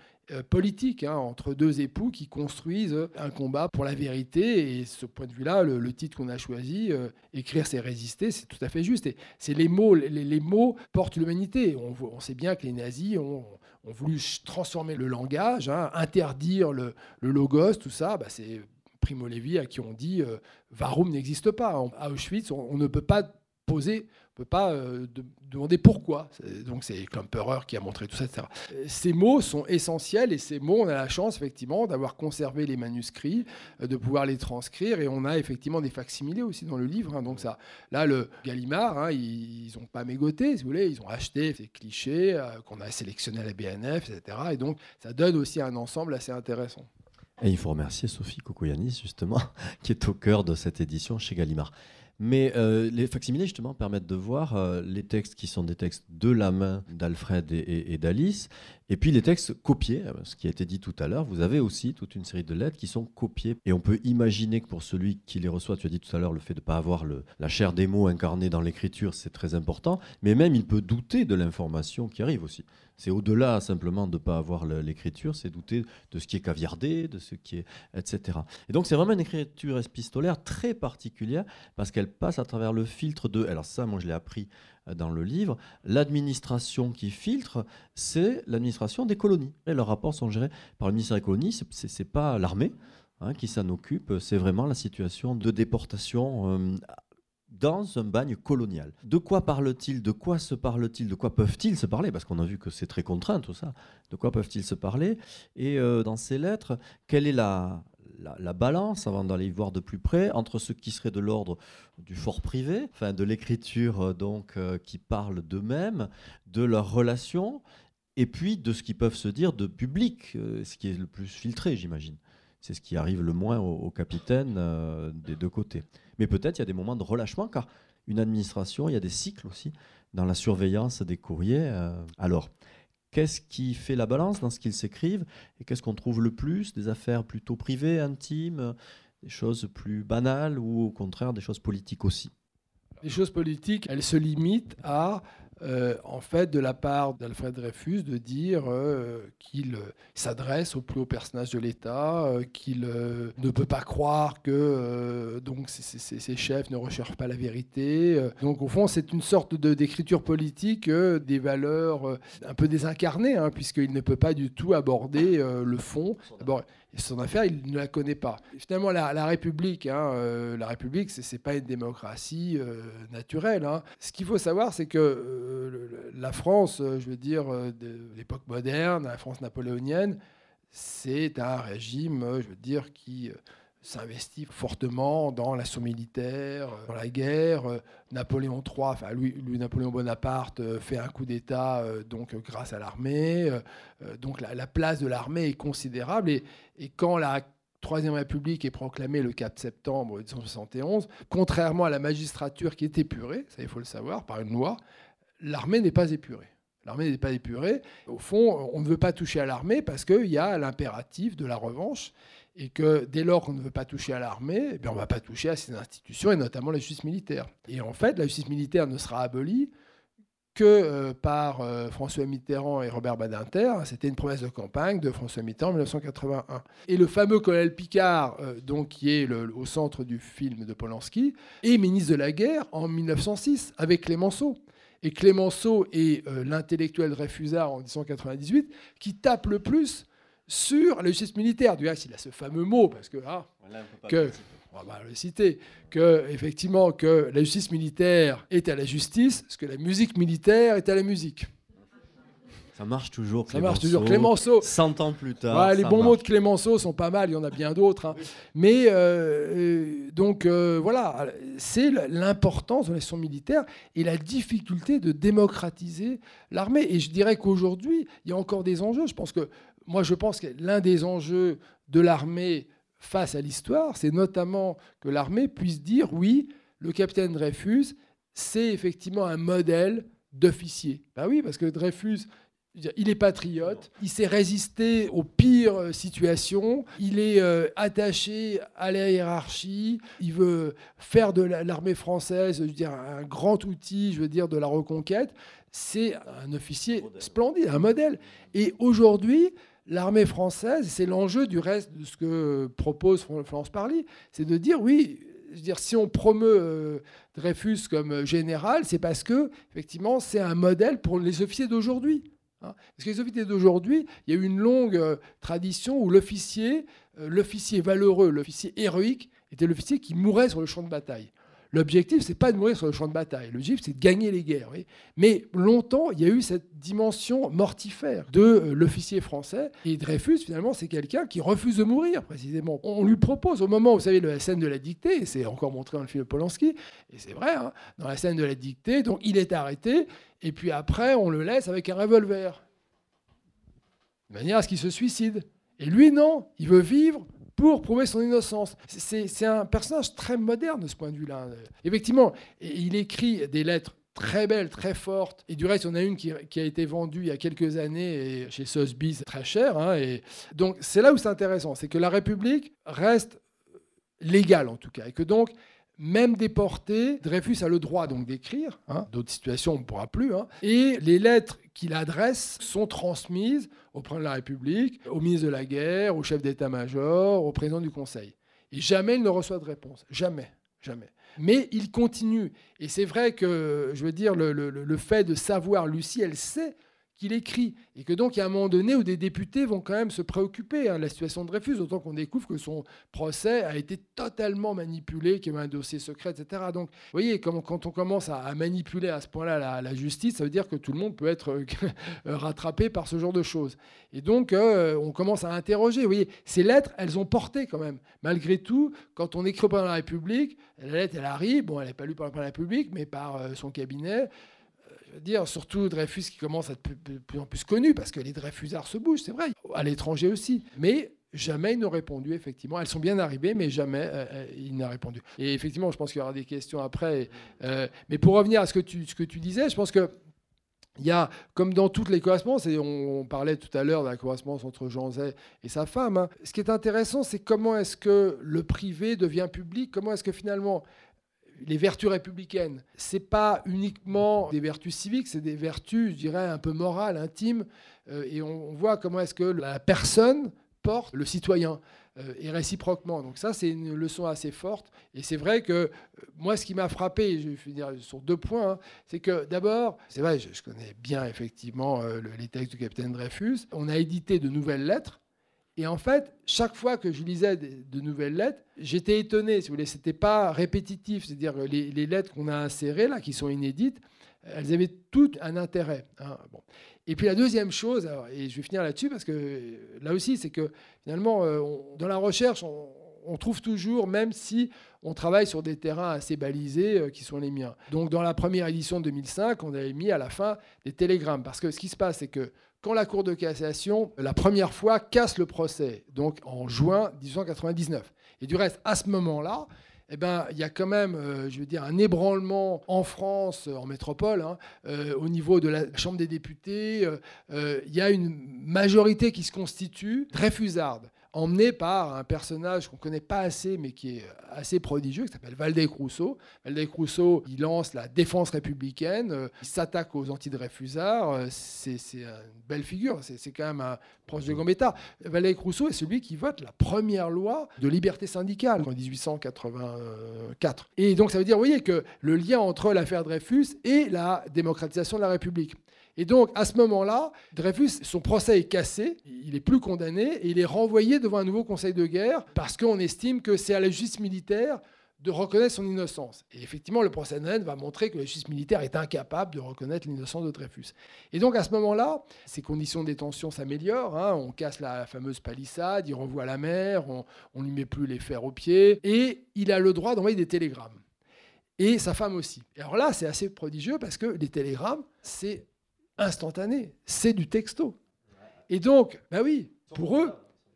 politique hein, entre deux époux qui construisent un combat pour la vérité. Et ce point de vue-là, le, titre qu'on a choisi, Écrire, c'est résister, c'est tout à fait juste. Et c'est les mots, les, mots portent l'humanité. On, sait bien que les nazis ont ont voulu transformer le langage, hein, interdire le, logos, tout ça. Bah, c'est Primo Levi à qui on dit euh, Varum n'existe pas. À Auschwitz, on, ne peut pas poser, peut pas euh, demander pourquoi. Donc c'est Klumperer qui a montré tout ça, etc. Ces mots sont essentiels et ces mots, on a la chance effectivement d'avoir conservé les manuscrits, euh, de pouvoir les transcrire et on a effectivement des facsimilés aussi dans le livre. Hein. donc ça, là le Gallimard, hein, ils n'ont pas mégoté, si vous voulez, ils ont acheté ces clichés euh, qu'on a sélectionnés à la BNF, etc. Et donc ça donne aussi un ensemble assez intéressant. Et il faut remercier Sophie Kokoyanis, justement, qui est au cœur de cette édition chez Gallimard. Mais euh, les facsimilés, justement, permettent de voir euh, les textes qui sont des textes de la main d'Alfred et, d'Alice, et puis les textes copiés, euh, ce qui a été dit tout à l'heure, vous avez aussi toute une série de lettres qui sont copiées. Et on peut imaginer que pour celui qui les reçoit, tu as dit tout à l'heure, le fait de ne pas avoir la chair des mots incarnés dans l'écriture, c'est très important, mais même il peut douter de l'information qui arrive aussi. C'est au-delà simplement de ne pas avoir l'écriture, c'est douter de ce qui est caviardé, de ce qui est, etc. Et donc c'est vraiment une écriture épistolaire très particulière parce qu'elle passe à travers le filtre de. Alors ça, moi je l'ai appris dans le livre. L'administration qui filtre, c'est l'administration des colonies. Et leurs rapports sont gérés par le ministère des colonies. C'est pas l'armée. Hein, qui s'en occupe, c'est vraiment la situation de déportation euh, dans un bagne colonial. De quoi parle-t-il? De quoi se parle-t-il? De quoi peuvent-ils se parler? Parce qu'on a vu que c'est très contraint tout ça. De quoi peuvent-ils se parler? Et euh, dans ces lettres, quelle est la, la, balance, avant d'aller voir de plus près, entre ce qui serait de l'ordre du fort privé, enfin de l'écriture euh, donc euh, qui parle d'eux-mêmes, de leurs relations, et puis de ce qu'ils peuvent se dire de public, ce qui est le plus filtré, j'imagine. c'est ce qui arrive le moins au, capitaine des deux côtés. Mais peut-être il y a des moments de relâchement, car une administration, il y a des cycles aussi dans la surveillance des courriers. alors, Qu'est-ce qui fait la balance dans ce qu'ils s'écrivent et qu'est-ce qu'on trouve le plus? Des affaires plutôt privées, intimes, des choses plus banales ou au contraire des choses politiques aussi? Les choses politiques, elles se limitent à euh, en fait, de la part d'Alfred Dreyfus, de dire euh, qu'il euh, s'adresse au plus haut personnage de l'État, qu'il ne peut pas croire que donc ses, chefs ne recherchent pas la vérité. Donc, au fond, c'est une sorte d'écriture politique des valeurs un peu désincarnées, hein, puisqu'il ne peut pas du tout aborder le fond. Son affaire, il ne la connaît pas. finalement, la, République, hein, euh, la République, ce n'est pas une démocratie euh, naturelle. Hein. Ce qu'il faut savoir, c'est que euh, la France, je veux dire, de l'époque moderne, la France napoléonienne, c'est un régime, je veux dire, qui s'investit fortement dans l'assaut militaire, dans la guerre. Napoléon III, enfin lui, Napoléon Bonaparte euh, fait un coup d'État euh, donc grâce à l'armée. Euh, donc la, place de l'armée est considérable et quand la Troisième République est proclamée le 4 septembre 1871, contrairement à la magistrature qui est épurée, ça il faut le savoir, par une loi, l'armée n'est pas épurée. L'armée n'est pas épurée. Au fond, on ne veut pas toucher à l'armée parce qu'il y a l'impératif de la revanche et que dès lors qu'on ne veut pas toucher à l'armée, eh on ne va pas toucher à ces institutions, et notamment la justice militaire. Et en fait, la justice militaire ne sera abolie que euh, par euh, François Mitterrand et Robert Badinter. C'était une promesse de campagne de François Mitterrand en 1981. Et le fameux colonel Picard, euh, donc, qui est au centre du film de Polanski, est ministre de la guerre en 1906 avec Clémenceau. Et Clémenceau est l'intellectuel Dreyfusard en 1998 qui tape le plus sur la justice militaire. Du reste, il a ce fameux mot, parce que, ah, que on va le citer, que, effectivement, que la justice militaire est à la justice, ce que la musique militaire est à la musique. Ça marche toujours. Ça marche toujours. Clémenceau. 100 ans plus tard. les bons mots de Clémenceau sont pas mal. Il y en a bien d'autres. Hein. Mais euh, euh, donc euh, voilà, c'est l'importance de la militaire et la difficulté de démocratiser l'armée. Et je dirais qu'aujourd'hui, il y a encore des enjeux. Je pense que moi, je pense que l'un des enjeux de l'armée face à l'histoire, c'est notamment que l'armée puisse dire oui, le capitaine Dreyfus, c'est effectivement un modèle d'officier. Ben oui, parce que Dreyfus, il est patriote, il s'est résisté aux pires situations, il est euh, attaché à la hiérarchie, il veut faire de l'armée française, je veux dire, un grand outil, je veux dire, de la reconquête. C'est un officier splendide, un modèle. Et aujourd'hui, l'armée française, c'est l'enjeu du reste de ce que propose Florence Parly, c'est de dire oui, dire, si on promeut euh, Dreyfus comme général, c'est parce que effectivement c'est un modèle pour les officiers d'aujourd'hui. Hein. Parce que les officiers d'aujourd'hui, il y a eu une longue euh, tradition où l'officier, euh, l'officier valeureux, l'officier héroïque, était l'officier qui mourait sur le champ de bataille. L'objectif, c'est pas de mourir sur le champ de bataille. L'objectif, c'est de gagner les guerres. Mais longtemps, il y a eu cette dimension mortifère de euh, l'officier français. Et Dreyfus, finalement, c'est quelqu'un qui refuse de mourir, précisément. On lui propose, au moment, vous savez, la scène de la dictée, c'est encore montré dans le film de Polanski, et c'est vrai, hein, dans la scène de la dictée, donc il est arrêté, et puis après, on le laisse avec un revolver. De manière à ce qu'il se suicide. Et lui, non, il veut vivre pour prouver son innocence. C'est un personnage très moderne de ce point de vue-là. Effectivement, il écrit des lettres très belles, très fortes. Et du reste, en a une qui, a été vendue il y a quelques années chez Sotheby's très cher. Hein, et donc, c'est là où c'est intéressant, c'est que la République reste légale en tout cas, et que donc même déporté, Dreyfus a le droit donc d'écrire. Hein. D'autres situations, on ne pourra plus. Hein. Et les lettres qu'il adresse sont transmises au président de la République, au ministre de la Guerre, au chef d'état-major, au président du Conseil. Et jamais il ne reçoit de réponse. Jamais. Jamais. Mais il continue. Et c'est vrai que, je veux dire, le, le fait de savoir, Lucie, elle sait qu'il écrit. Et que donc, il y a un moment donné où des députés vont quand même se préoccuper hein, de la situation de Dreyfus, d'autant qu'on découvre que son procès a été totalement manipulé, qu'il y avait un dossier secret, etc. Donc, vous voyez, quand on commence à, manipuler à ce point-là la, justice, ça veut dire que tout le monde peut être euh, rattrapé par ce genre de choses. Et donc, euh, on commence à interroger. Vous voyez, ces lettres, elles ont porté quand même. Malgré tout, quand on écrit pendant la République, la lettre, elle arrive, bon, elle n'est pas lue par la République, mais par euh, son cabinet dire, surtout Dreyfus qui commence à être de plus en plus connu, parce que les Dreyfusards se bougent, c'est vrai, à l'étranger aussi. Mais jamais ils n'ont répondu, effectivement. Elles sont bien arrivées, mais jamais il n'a répondu. Et effectivement, je pense qu'il y aura des questions après. mais pour revenir à ce que tu, ce que tu disais, je pense que il y a, comme dans toutes les correspondances, et on, parlait tout à l'heure de la correspondance entre Jean Zay et sa femme, hein, ce qui est intéressant, c'est comment est-ce que le privé devient public, comment est-ce que finalement les vertus républicaines, c'est pas uniquement des vertus civiques, c'est des vertus, je dirais, un peu morales, intimes, euh, et on voit comment est-ce que la personne porte le citoyen. Euh, et réciproquement. Donc ça, c'est une leçon assez forte. Et c'est vrai que euh, moi, ce qui m'a frappé, je vais finir sur deux points, hein, c'est que d'abord, c'est vrai, je, connais bien effectivement les textes du capitaine Dreyfus. On a édité de nouvelles lettres. Et en fait, chaque fois que je lisais de, nouvelles lettres, j'étais étonné. Si vous c'était pas répétitif. C'est-à-dire les, les lettres qu'on a insérées là, qui sont inédites, elles avaient toutes un intérêt. Hein. Bon. Et puis la deuxième chose, et je vais finir là-dessus parce que là aussi, c'est que finalement, euh, dans la recherche, on, trouve toujours, même si on travaille sur des terrains assez balisés euh, qui sont les miens. Donc dans la première édition de 2005, on avait mis à la fin des télégrammes. Parce que ce qui se passe, c'est que quand la Cour de cassation, la première fois, casse le procès, donc en juin 1899. Et du reste, à ce moment-là, eh ben, il y a quand même, euh, je veux un ébranlement en France, en métropole, hein, euh, au niveau de la Chambre des députés. Euh, il y a une majorité qui se constitue, Dreyfusarde emmené par un personnage qu'on ne connaît pas assez, mais qui est assez prodigieux, qui s'appelle Valdec Rousseau. Valdec Rousseau, il lance la défense républicaine, euh, il s'attaque aux anti-Dreyfusards, euh, c'est une belle figure, c'est quand même un proche de Gambetta. Valdec Rousseau est celui qui vote la première loi de liberté syndicale en 1884. Et donc ça veut dire, vous voyez, que le lien entre l'affaire Dreyfus et la démocratisation de la République. Et donc, à ce moment-là, Dreyfus, son procès est cassé, il est plus condamné et il est renvoyé devant un nouveau conseil de guerre parce qu'on estime que c'est à la justice militaire de reconnaître son innocence. Et effectivement, le procès de va montrer que la justice militaire est incapable de reconnaître l'innocence de Dreyfus. Et donc, à ce moment-là, ses conditions de détention s'améliorent. Hein. on casse la fameuse palissade, il renvoie la mer, on ne lui met plus les fers aux pieds, et il a le droit d'envoyer des télégrammes. Et sa femme aussi. Et alors là, c'est assez prodigieux parce que les télégrammes, c'est instantané, c'est du texto. Et donc, bah oui, pour eux,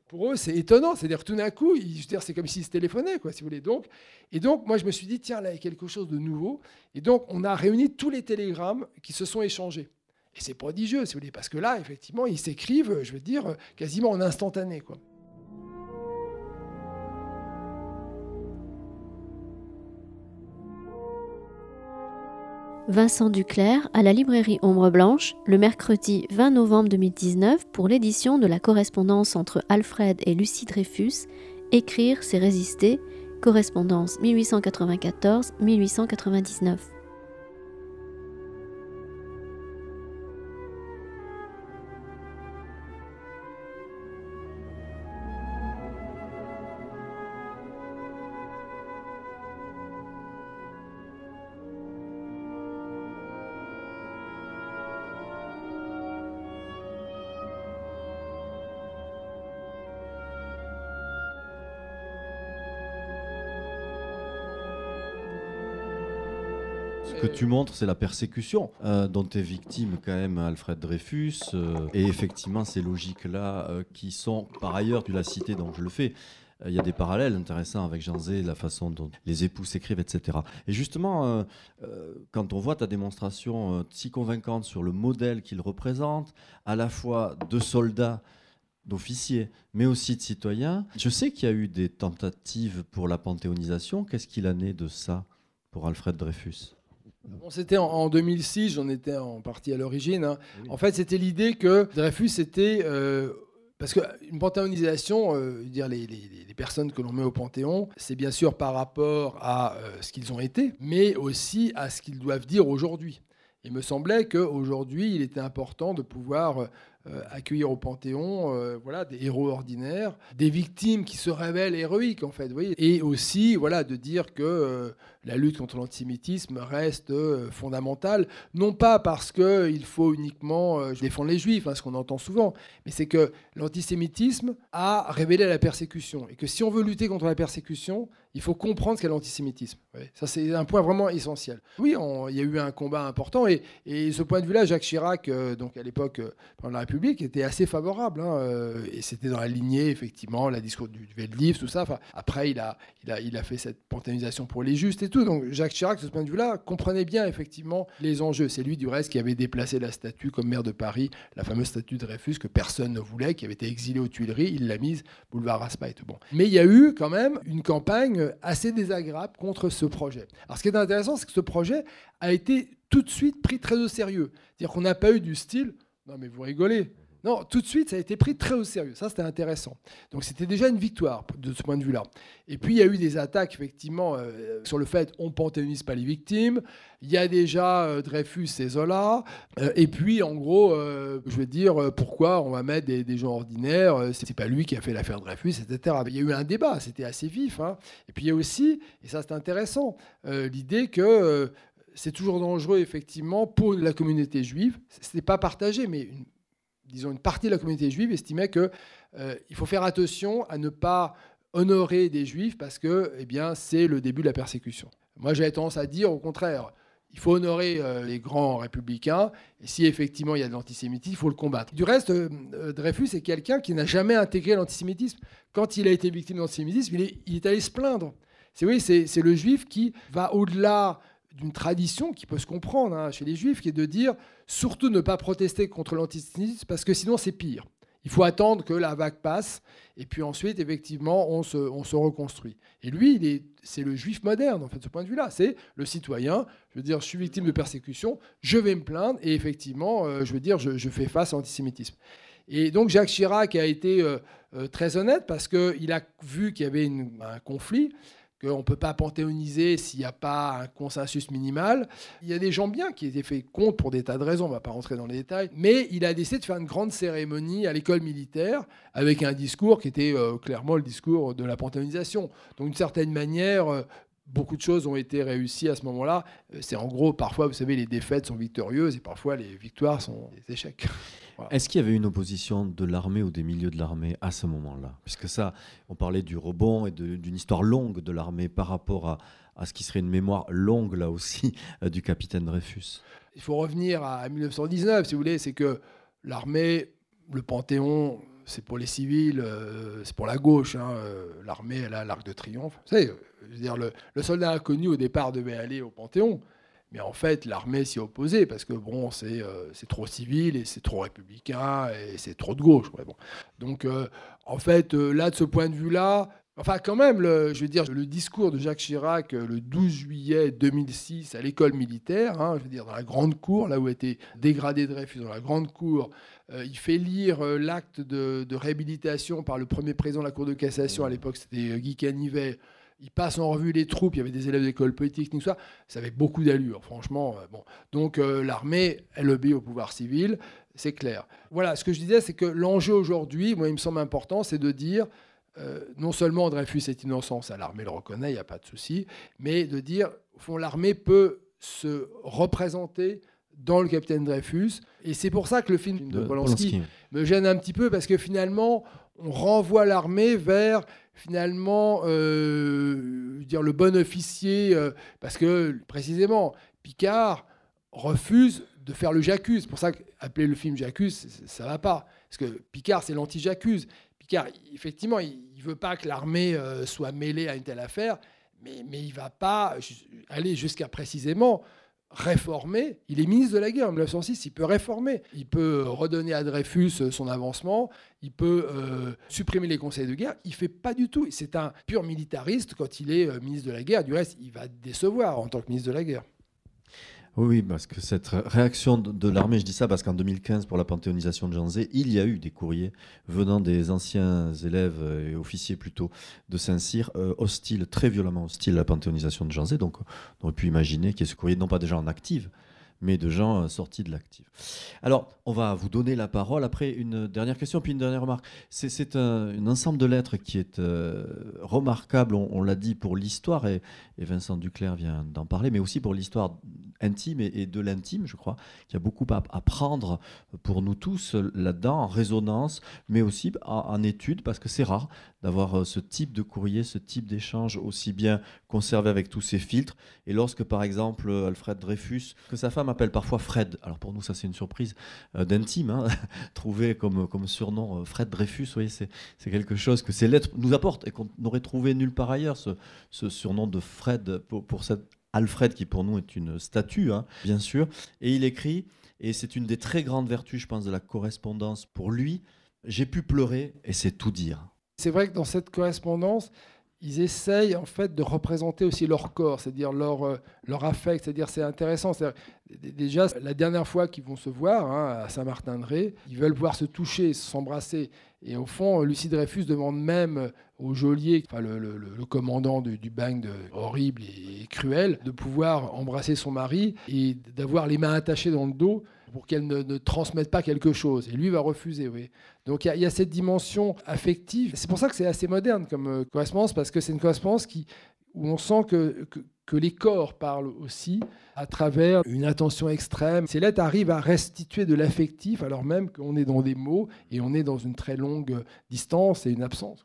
pour eux, c'est étonnant. C'est-à-dire tout d'un coup, c'est comme s'ils se téléphonaient, quoi, si vous voulez. Donc, et donc, moi, je me suis dit, tiens, là, il y a quelque chose de nouveau. Et donc, on a réuni tous les télégrammes qui se sont échangés. Et c'est prodigieux, si vous voulez, parce que là, effectivement, ils s'écrivent, je veux dire, quasiment en instantané, quoi. Vincent Duclerc à la librairie Ombre Blanche le mercredi 20 novembre 2019 pour l'édition de la correspondance entre Alfred et Lucie Dreyfus, Écrire, c'est résister, correspondance 1894-1899. Tu montres, c'est la persécution euh, dont est victime quand même Alfred Dreyfus. Euh, et effectivement, ces logiques-là euh, qui sont, par ailleurs, tu l'as cité, donc je le fais, il y a des parallèles intéressants avec Jean Zé, la façon dont les époux s'écrivent, etc. Et justement, quand on voit ta démonstration si convaincante sur le modèle qu'il représente, à la fois de soldats, d'officiers, mais aussi de citoyens, je sais qu'il y a eu des tentatives pour la panthéonisation. Qu'est-ce qu'il en est de ça pour Alfred Dreyfus? C'était en, 2006, j'en étais en partie à l'origine. Hein. En fait, c'était l'idée que Dreyfus était. Euh, parce qu'une panthéonisation, euh, dire les, personnes que l'on met au panthéon, c'est bien sûr par rapport à euh, ce qu'ils ont été, mais aussi à ce qu'ils doivent dire aujourd'hui. Il me semblait qu'aujourd'hui, il était important de pouvoir euh, accueillir au Panthéon euh, voilà, des héros ordinaires, des victimes qui se révèlent héroïques en fait. Voyez et aussi voilà, de dire que euh, la lutte contre l'antisémitisme reste fondamentale, non pas parce qu'il faut uniquement défendre les juifs, hein, ce qu'on entend souvent, mais c'est que l'antisémitisme a révélé la persécution et que si on veut lutter contre la persécution, il faut comprendre ce qu'est l'antisémitisme. Ça, c'est un point vraiment essentiel. Oui, il y a eu un combat important et, et ce point de vue-là, Jacques Chirac, donc à l'époque, pendant la République était assez favorable. Hein, euh, et c'était dans la lignée, effectivement, la discours du, du tout ça. Après, il a, il, a, il a fait cette panthéonisation pour les justes et tout. Donc Jacques Chirac, de ce point de vue-là, comprenait bien, effectivement, les enjeux. C'est lui, du reste, qui avait déplacé la statue comme maire de Paris, la fameuse statue de Dreyfus que personne ne voulait, qui avait été exilée aux Tuileries. Il l'a mise boulevard Raspail et tout. Bon. Mais il y a eu quand même une campagne assez désagréable contre ce projet. Alors ce qui est intéressant, c'est que ce projet a été tout de suite pris très au sérieux. C'est-à-dire qu'on n'a pas eu du style non mais vous rigolez. Non, tout de suite, ça a été pris très au sérieux. Ça, c'était intéressant. Donc, c'était déjà une victoire de ce point de vue-là. Et puis, il y a eu des attaques, effectivement, euh, sur le fait on panthéonise pas les victimes. Il y a déjà euh, Dreyfus et Zola. Euh, et puis, en gros, je veux dire, pourquoi on va mettre des, gens ordinaires C'est pas lui qui a fait l'affaire Dreyfus, etc. Il y a eu un débat, c'était assez vif. Hein. Et puis, il y a aussi, et ça, c'est intéressant, l'idée que c'est toujours dangereux, effectivement, pour la communauté juive. Ce n'est pas partagé, mais une, disons une partie de la communauté juive estimait qu'il euh, faut faire attention à ne pas honorer des juifs parce que eh bien, c'est le début de la persécution. Moi, j'avais tendance à dire au contraire. Il faut honorer euh, les grands républicains, et si effectivement il y a de l'antisémitisme, il faut le combattre. Du reste, euh, Dreyfus est quelqu'un qui n'a jamais intégré l'antisémitisme. Quand il a été victime d'antisémitisme, il il est allé se plaindre. C'est oui, c'est le juif qui va au-delà d'une tradition qui peut se comprendre hein, chez les juifs, qui est de dire surtout ne pas protester contre l'antisémitisme parce que sinon c'est pire. Il faut attendre que la vague passe et puis ensuite, effectivement, on se, on se reconstruit. Et lui, c'est le juif moderne, en fait, de ce point de vue-là. C'est le citoyen. Je veux dire, je suis victime de persécution, je vais me plaindre et effectivement, euh, je veux dire, je, fais face à l'antisémitisme. Et donc Jacques Chirac a été euh, euh, très honnête parce qu'il a vu qu'il y avait un conflit qu'on ne peut pas panthéoniser s'il n'y a pas un consensus minimal. Il y a des gens bien qui étaient faits contre pour des tas de raisons, on ne va pas rentrer dans les détails, mais il a décidé de faire une grande cérémonie à l'école militaire avec un discours qui était euh, clairement le discours de la panthéonisation. Donc d'une certaine manière, euh, beaucoup de choses ont été réussies à ce moment-là. Euh, c'est en gros, parfois, vous savez, les défaites sont victorieuses et parfois les victoires sont des échecs. Est-ce qu'il y avait une opposition de l'armée ou des milieux de l'armée à ce moment-là? Puisque ça, on parlait du rebond et d'une histoire longue de l'armée par rapport à, à, ce qui serait une mémoire longue, là aussi, euh, du capitaine Dreyfus. Il faut revenir à 1919, si vous voulez. C'est que l'armée, le Panthéon, c'est pour les civils, euh, c'est pour la gauche. Hein, euh, l'armée, elle a l'arc de triomphe. Vous savez, je veux dire, le, le soldat inconnu, au départ, devait aller au Panthéon. Mais en fait, l'armée s'y opposait parce que bon, c'est euh, trop civil et c'est trop républicain et c'est trop de gauche. Donc, euh, en fait, euh, là, de ce point de vue-là, enfin, quand même, le, je veux dire, le discours de Jacques Chirac le 12 juillet 2006 à l'école militaire, hein, je veux dire, dans la grande cour, là où été dégradé Dreyfus, dans la grande cour, il fait lire l'acte de, réhabilitation par le premier président de la Cour de cassation, à l'époque, c'était Guy Canivet il passe en revue les troupes, il y avait des élèves d'école politique, tout ça, ça avait beaucoup d'allure, franchement. Euh, bon. Donc euh, l'armée, elle obéit au pouvoir civil, c'est clair. Voilà, ce que je disais, c'est que l'enjeu aujourd'hui, moi, il me semble important, c'est de dire, euh, non seulement Dreyfus est innocent, ça l'armée le reconnaît, il n'y a pas de souci, mais de dire, au fond, l'armée peut se représenter dans le capitaine Dreyfus. Et c'est pour ça que le film de, Polanski, me gêne un petit peu, parce que finalement, on renvoie l'armée vers finalement euh, dire le bon officier, euh, parce que précisément, Picard refuse de faire le J'accuse. C'est pour ça qu'appeler le film J'accuse, ça va pas. Parce que Picard, c'est l'anti-J'accuse. Picard, effectivement, il ne veut pas que l'armée euh, soit mêlée à une telle affaire, mais, mais il ne va pas aller jusqu'à précisément réformer. Il est ministre de la guerre en 1906, il peut réformer. Il peut redonner à Dreyfus son avancement, il peut euh, supprimer les conseils de guerre. Il fait pas du tout. C'est un pur militariste quand il est euh, ministre de la guerre. Du reste, il va décevoir en tant que ministre de la guerre. Oui, parce que cette réaction de, l'armée, je dis ça parce qu'en 2015, pour la panthéonisation de Janzé, il y a eu des courriers venant des anciens élèves euh, et officiers plutôt de Saint-Cyr, euh, hostiles, très violemment hostiles à la panthéonisation de Janzé. Donc on aurait pu imaginer qu'il y ait ce courrier, non pas déjà en active, mais de gens euh, sortis de l'actif. Alors, on va vous donner la parole. Après, une dernière question, puis une dernière remarque. C'est un, ensemble de lettres qui est euh, remarquable, on, l'a dit, pour l'histoire, et, Vincent Duclerc vient d'en parler, mais aussi pour l'histoire intime et, de l'intime, je crois, qu'il y a beaucoup à, prendre pour nous tous là-dedans, en résonance, mais aussi en étude, parce que c'est rare d'avoir ce type de courrier, ce type d'échange aussi bien conservé avec tous ces filtres. Et lorsque, par exemple, Alfred Dreyfus, que sa femme appelle parfois Fred, alors pour nous, ça c'est une surprise d'intime, hein, trouvé comme, comme surnom Fred Dreyfus, vous voyez, c'est quelque chose que ces lettres nous apportent et qu'on n'aurait trouvé nulle part ailleurs, ce, ce surnom de Fred pour, pour cette Alfred, qui pour nous est une statue, hein, bien sûr. Et il écrit, et c'est une des très grandes vertus, je pense, de la correspondance pour lui, j'ai pu pleurer et c'est tout dire. C'est vrai que dans cette correspondance, ils essayent en fait de représenter aussi leur corps, c'est-à-dire leur, euh, leur affect, c'est-à-dire c'est intéressant. Déjà, la dernière fois qu'ils vont se voir hein, à Saint-Martin-de-Ré, ils veulent pouvoir se toucher, s'embrasser. Et au fond, Lucie Dreyfus demande même au geôlier, enfin le, commandant du, du bagne horrible et cruel, de pouvoir embrasser son mari et d'avoir les mains attachées dans le dos pour qu'elle ne, transmette pas quelque chose. Et lui va refuser. Donc il y, a cette dimension affective. C'est pour ça que c'est assez moderne comme euh, correspondance, parce que c'est une correspondance où on sent que, que, les corps parlent aussi à travers une attention extrême. Ces lettres arrivent à restituer de l'affectif alors même qu'on est dans des mots et on est dans une très longue distance et une absence.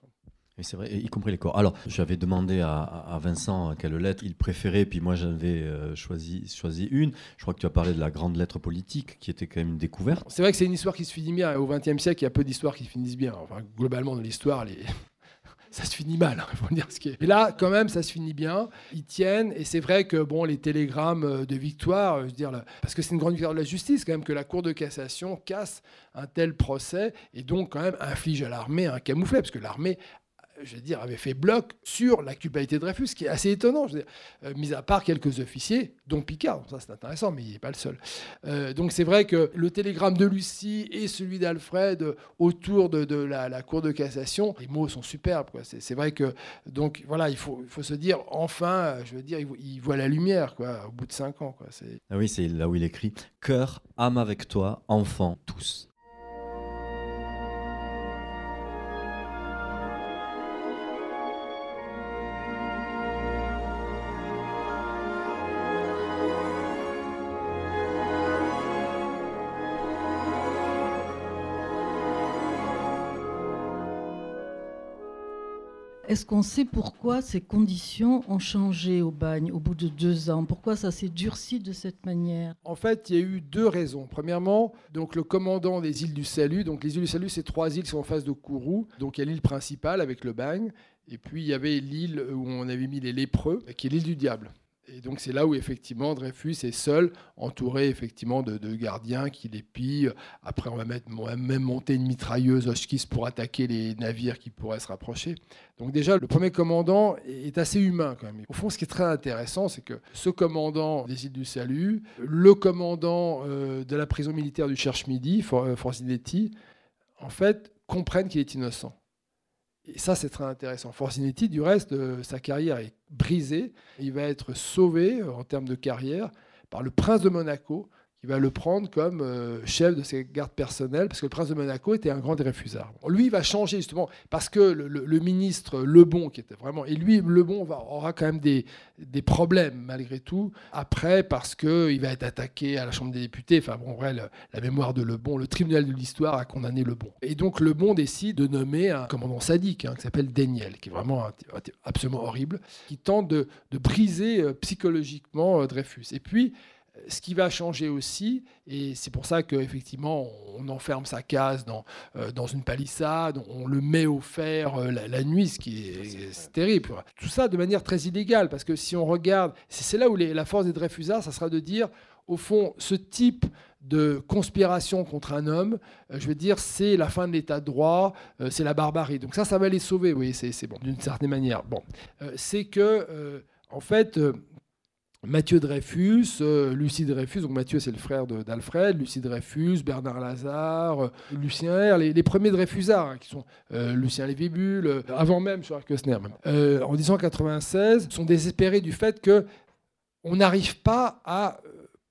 Et c'est vrai, y compris les corps. Alors, j'avais demandé à, Vincent quelle lettre il préférait, puis moi j'avais euh, choisi, une. Je crois que tu as parlé de la grande lettre politique, qui était quand même une découverte. C'est vrai que c'est une histoire qui se finit bien. Au XXe siècle, il y a peu d'histoires qui finissent bien. Enfin, globalement, dans l'histoire, ça se finit mal, il faut dire ce qui est. Et là, quand même, ça se finit bien. Ils tiennent, et c'est vrai que bon, les télégrammes euh, de victoire, euh, je veux dire, parce que c'est une grande victoire de la justice quand même que la Cour de cassation casse un tel procès et donc quand même inflige à l'armée un camouflet, parce que l'armée je veux dire, avait fait bloc sur la culpabilité de Dreyfus, ce qui est assez étonnant, je veux dire, euh, mis à part quelques officiers, dont Picard, ça c'est intéressant, mais il n'est pas le seul. Euh, donc c'est vrai que le télégramme de Lucie et celui d'Alfred autour de, la, Cour de cassation, les mots sont superbes. C'est vrai que, donc voilà, il faut, se dire, enfin, je veux dire, il, voit la lumière, quoi, au bout de cinq ans. Quoi. Ah oui, c'est là où il écrit Cœur, âme avec toi, enfants, tous. Est-ce qu'on sait pourquoi ces conditions ont changé au bagne au bout de deux ans? Pourquoi ça s'est durci de cette manière? En fait, il y a eu deux raisons. Premièrement, donc le commandant des îles du Salut, donc les îles du Salut, c'est trois îles qui sont en face de Kourou. Donc il y a l'île principale avec le bagne, et puis il y avait l'île où on avait mis les lépreux, qui est l'île du Diable. Et donc c'est là où effectivement Dreyfus est seul, entouré effectivement de, gardiens qui les pillent. Après on va, mettre, même monter une mitrailleuse Hotchkiss pour attaquer les navires qui pourraient se rapprocher. Donc déjà le premier commandant est assez humain quand même. Au fond ce qui est très intéressant c'est que ce commandant des îles du Salut, le commandant euh, de la prison militaire du Cherche-Midi, euh, Forzinetti, en fait comprennent qu'il est innocent. Et ça, c'est très intéressant. Forzinetti, du reste, euh, sa carrière est brisée. Il va être sauvé euh, en termes de carrière par le prince de Monaco, il va le prendre comme euh, chef de ses gardes personnelles, parce que le prince de Monaco était un grand réfusard. Lui, il va changer justement, parce que le, ministre Lebon, qui était vraiment... Et lui, Lebon aura quand même des, des problèmes, malgré tout, après, parce qu'il va être attaqué à la Chambre des députés. Enfin bon, vrai, la mémoire de Lebon, le tribunal de l'histoire a condamné Lebon. Et donc Lebon décide de nommer un commandant sadique, hein, qui s'appelle Daniel, qui est vraiment absolument horrible, qui tente de, de briser euh, psychologiquement euh, Dreyfus. Et puis, ce qui va changer aussi, et c'est pour ça qu'effectivement on enferme sa case dans, euh, dans une palissade, on le met au fer euh, la, nuit, ce qui est, terrible. Tout ça de manière très illégale, parce que si on regarde, c'est là où la force des Dreyfusards, ça sera de dire, au fond, ce type de conspiration contre un homme, euh, je veux dire, c'est la fin de l'état de droit, c'est la barbarie. Donc ça, ça va les sauver, oui, c'est bon, d'une certaine manière. Bon, c'est que, en fait, Mathieu Dreyfus, euh, Lucie Dreyfus, donc Mathieu c'est le frère d'Alfred, Lucie Dreyfus, Bernard Lazare, euh, Lucien R, les, premiers Dreyfusards, hein, qui sont euh, Lucien Lévy-Bulle, avant même sur Arquesner, en 1996, sont désespérés du fait que on n'arrive pas à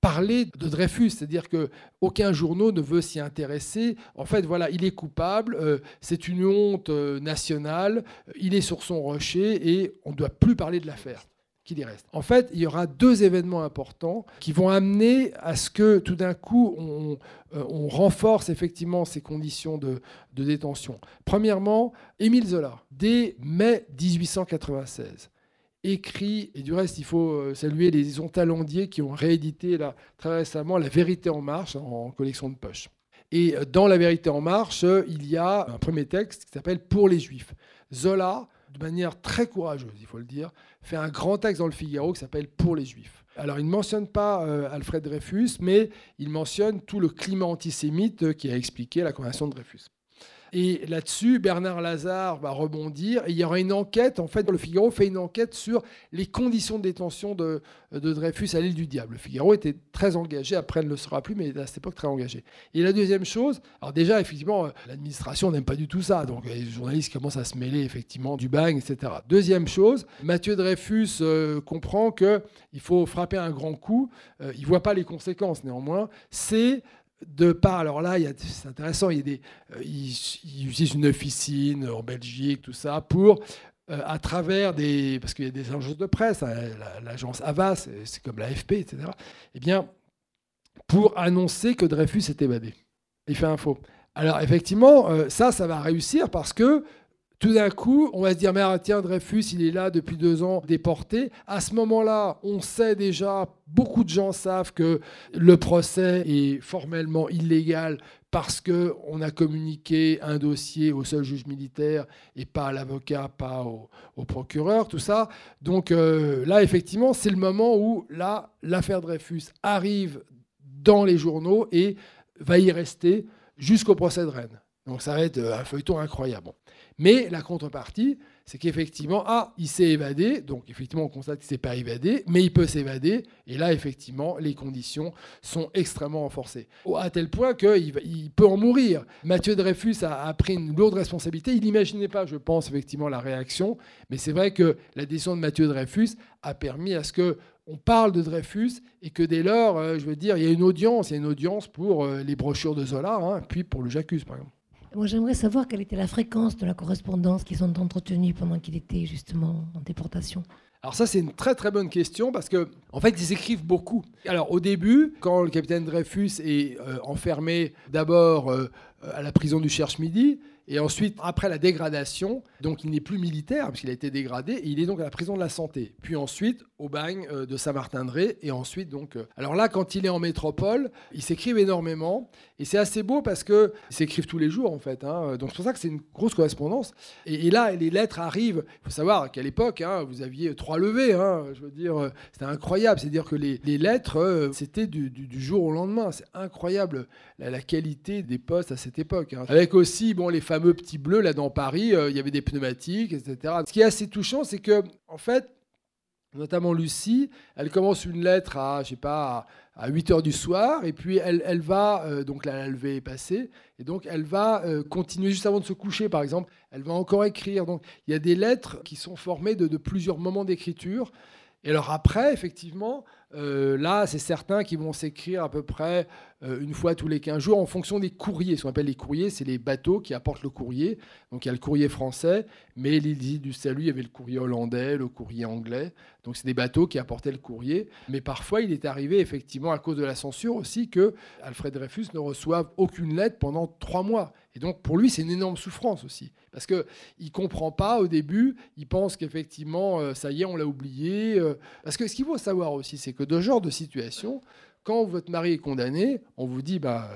parler de Dreyfus, c'est-à-dire que aucun journal ne veut s'y intéresser. En fait, voilà, il est coupable, c'est une honte nationale, il est sur son rocher et on ne doit plus parler de l'affaire. Qu'il y reste. En fait, il y aura deux événements importants qui vont amener à ce que tout d'un coup, on, euh, renforce effectivement ces conditions de, détention. Premièrement, Émile Zola, dès mai 1896, écrit, et du reste, il faut euh, saluer les Ontalandiers qui ont réédité là, très récemment La vérité en marche en collection de poche. Et euh, dans La vérité en marche, il y a un premier texte qui s'appelle Pour les Juifs. Zola de manière très courageuse, il faut le dire, fait un grand texte dans le Figaro qui s'appelle Pour les Juifs. Alors, il ne mentionne pas euh, Alfred Dreyfus, mais il mentionne tout le climat antisémite euh, qui a expliqué la condamnation de Dreyfus. Et là-dessus, Bernard Lazare va rebondir. Il y aura une enquête, en fait, le Figaro fait une enquête sur les conditions de détention de, Dreyfus à l'île du Diable. Le Figaro était très engagé, après ne le sera plus, mais à cette époque très engagé. Et la deuxième chose, alors déjà, effectivement, l'administration n'aime pas du tout ça. Donc les journalistes commencent à se mêler, effectivement, du bagne, etc. Deuxième chose, Mathieu Dreyfus euh, comprend qu'il faut frapper un grand coup. Euh, il ne voit pas les conséquences, néanmoins. C'est de part, alors là, c'est intéressant, il, y a des, euh, utilise une officine en Belgique, tout ça, pour, euh, à travers des. Parce qu'il y a des agences de presse, hein, l'agence Avas, c'est comme l'AFP, etc. Eh bien, pour annoncer que Dreyfus est évadé. Il fait un faux. Alors, effectivement, euh, ça, ça va réussir parce que tout d'un coup, on va se dire, mais ah, tiens, Dreyfus, il est là depuis deux ans, déporté. À ce moment-là, on sait déjà, beaucoup de gens savent que le procès est formellement illégal parce qu'on a communiqué un dossier au seul juge militaire et pas à l'avocat, pas au, procureur, tout ça. Donc euh, là, effectivement, c'est le moment où l'affaire Dreyfus arrive dans les journaux et va y rester jusqu'au procès de Rennes. Donc ça va être un feuilleton incroyable. Mais la contrepartie, c'est qu'effectivement, ah, il s'est évadé, donc effectivement, on constate qu'il ne s'est pas évadé, mais il peut s'évader, et là, effectivement, les conditions sont extrêmement renforcées. À tel point qu'il il peut en mourir. Mathieu Dreyfus a, pris une lourde responsabilité. Il n'imaginait pas, je pense, effectivement, la réaction, mais c'est vrai que la décision de Mathieu Dreyfus a permis à ce que on parle de Dreyfus et que dès lors, euh, je veux dire, il y a une audience, il y a une audience pour euh, les brochures de Zola, hein, puis pour le Jacques, par exemple. Moi, j'aimerais savoir quelle était la fréquence de la correspondance qu'ils ont entretenue pendant qu'il était justement en déportation. Alors ça, c'est une très très bonne question parce que en fait, ils écrivent beaucoup. Alors au début, quand le capitaine Dreyfus est euh, enfermé d'abord euh, à la prison du Cherche-Midi, et ensuite, après la dégradation, donc il n'est plus militaire, puisqu'il a été dégradé, et il est donc à la prison de la santé. Puis ensuite, au bagne euh, de Saint-Martin-de-Ré, et ensuite, donc. Euh, alors là, quand il est en métropole, ils s'écrivent énormément, et c'est assez beau parce qu'ils s'écrivent tous les jours, en fait. Hein. Donc c'est pour ça que c'est une grosse correspondance. Et, là, les lettres arrivent. Il faut savoir qu'à l'époque, hein, vous aviez trois levées, hein, je veux dire, euh, c'était incroyable. C'est-à-dire que les, lettres, c'était du, jour au lendemain. C'est incroyable la, qualité des postes à cette époque. Avec aussi, bon, les fameux petits bleus là dans Paris, euh, il y avait des pneumatiques, etc. Ce qui est assez touchant, c'est que en fait, notamment Lucie, elle commence une lettre à, je sais pas, à 8 heures du soir, et puis elle, elle va, euh, donc la levée est passée, et donc elle va euh, continuer juste avant de se coucher, par exemple, elle va encore écrire. Donc il y a des lettres qui sont formées de, de plusieurs moments d'écriture. Et alors après, effectivement, euh, là, c'est certains qui vont s'écrire à peu près euh, une fois tous les 15 jours en fonction des courriers. Ce qu'on appelle les courriers, c'est les bateaux qui apportent le courrier. Donc il y a le courrier français, mais l'île du Salut, il y avait le courrier hollandais, le courrier anglais. Donc c'est des bateaux qui apportaient le courrier. Mais parfois, il est arrivé effectivement à cause de la censure aussi que Alfred Dreyfus ne reçoive aucune lettre pendant trois mois. Et donc pour lui, c'est une énorme souffrance aussi. Parce qu'il ne comprend pas au début, il pense qu'effectivement, euh, ça y est, on l'a oublié. parce que ce qu'il faut savoir aussi, c'est que de genre de situation, quand votre mari est condamné, on vous dit, bah,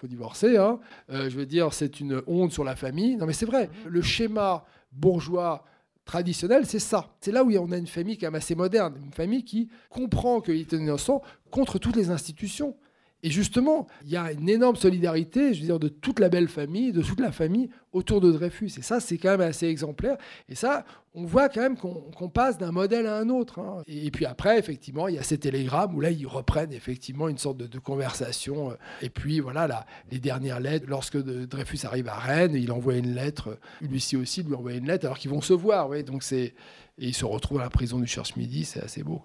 faut divorcer. Hein. Euh, je veux dire, c'est une honte sur la famille. Non, mais c'est vrai. Le schéma bourgeois traditionnel, c'est ça. C'est là où on a une famille quand même assez moderne, une famille qui comprend qu'il est innocent contre toutes les institutions. Et justement, il y a une énorme solidarité, je veux dire, de toute la belle famille, de toute la famille autour de Dreyfus. Et ça, c'est quand même assez exemplaire. Et ça, on voit quand même qu'on passe d'un modèle à un autre. Hein. Et, puis après, effectivement, il y a ces télégrammes où là, ils reprennent effectivement une sorte de, conversation. Et puis voilà, là, les dernières lettres. Lorsque Dreyfus arrive à Rennes, il envoie une lettre. Lucie aussi lui envoie une lettre, alors qu'ils vont se voir. Ouais. Donc c'est et ils se retrouvent à la prison du Cherche-Midi. C'est assez beau.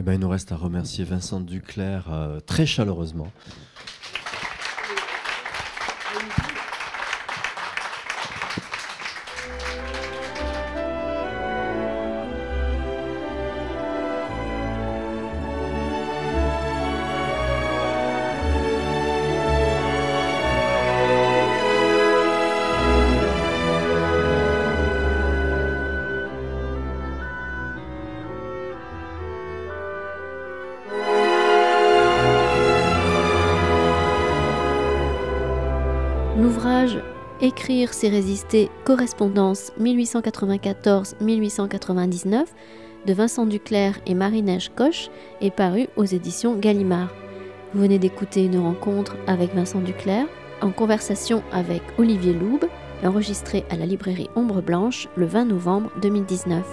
Eh ben, il nous reste à remercier Vincent Duclerc euh, très chaleureusement. L'ouvrage Écrire, c'est résister, correspondance 1894-1899 de Vincent Duclerc et Marie-Neige Coche est paru aux éditions Gallimard. Vous venez d'écouter une rencontre avec Vincent Duclerc en conversation avec Olivier Loube, enregistrée à la librairie Ombre Blanche le 20 novembre 2019.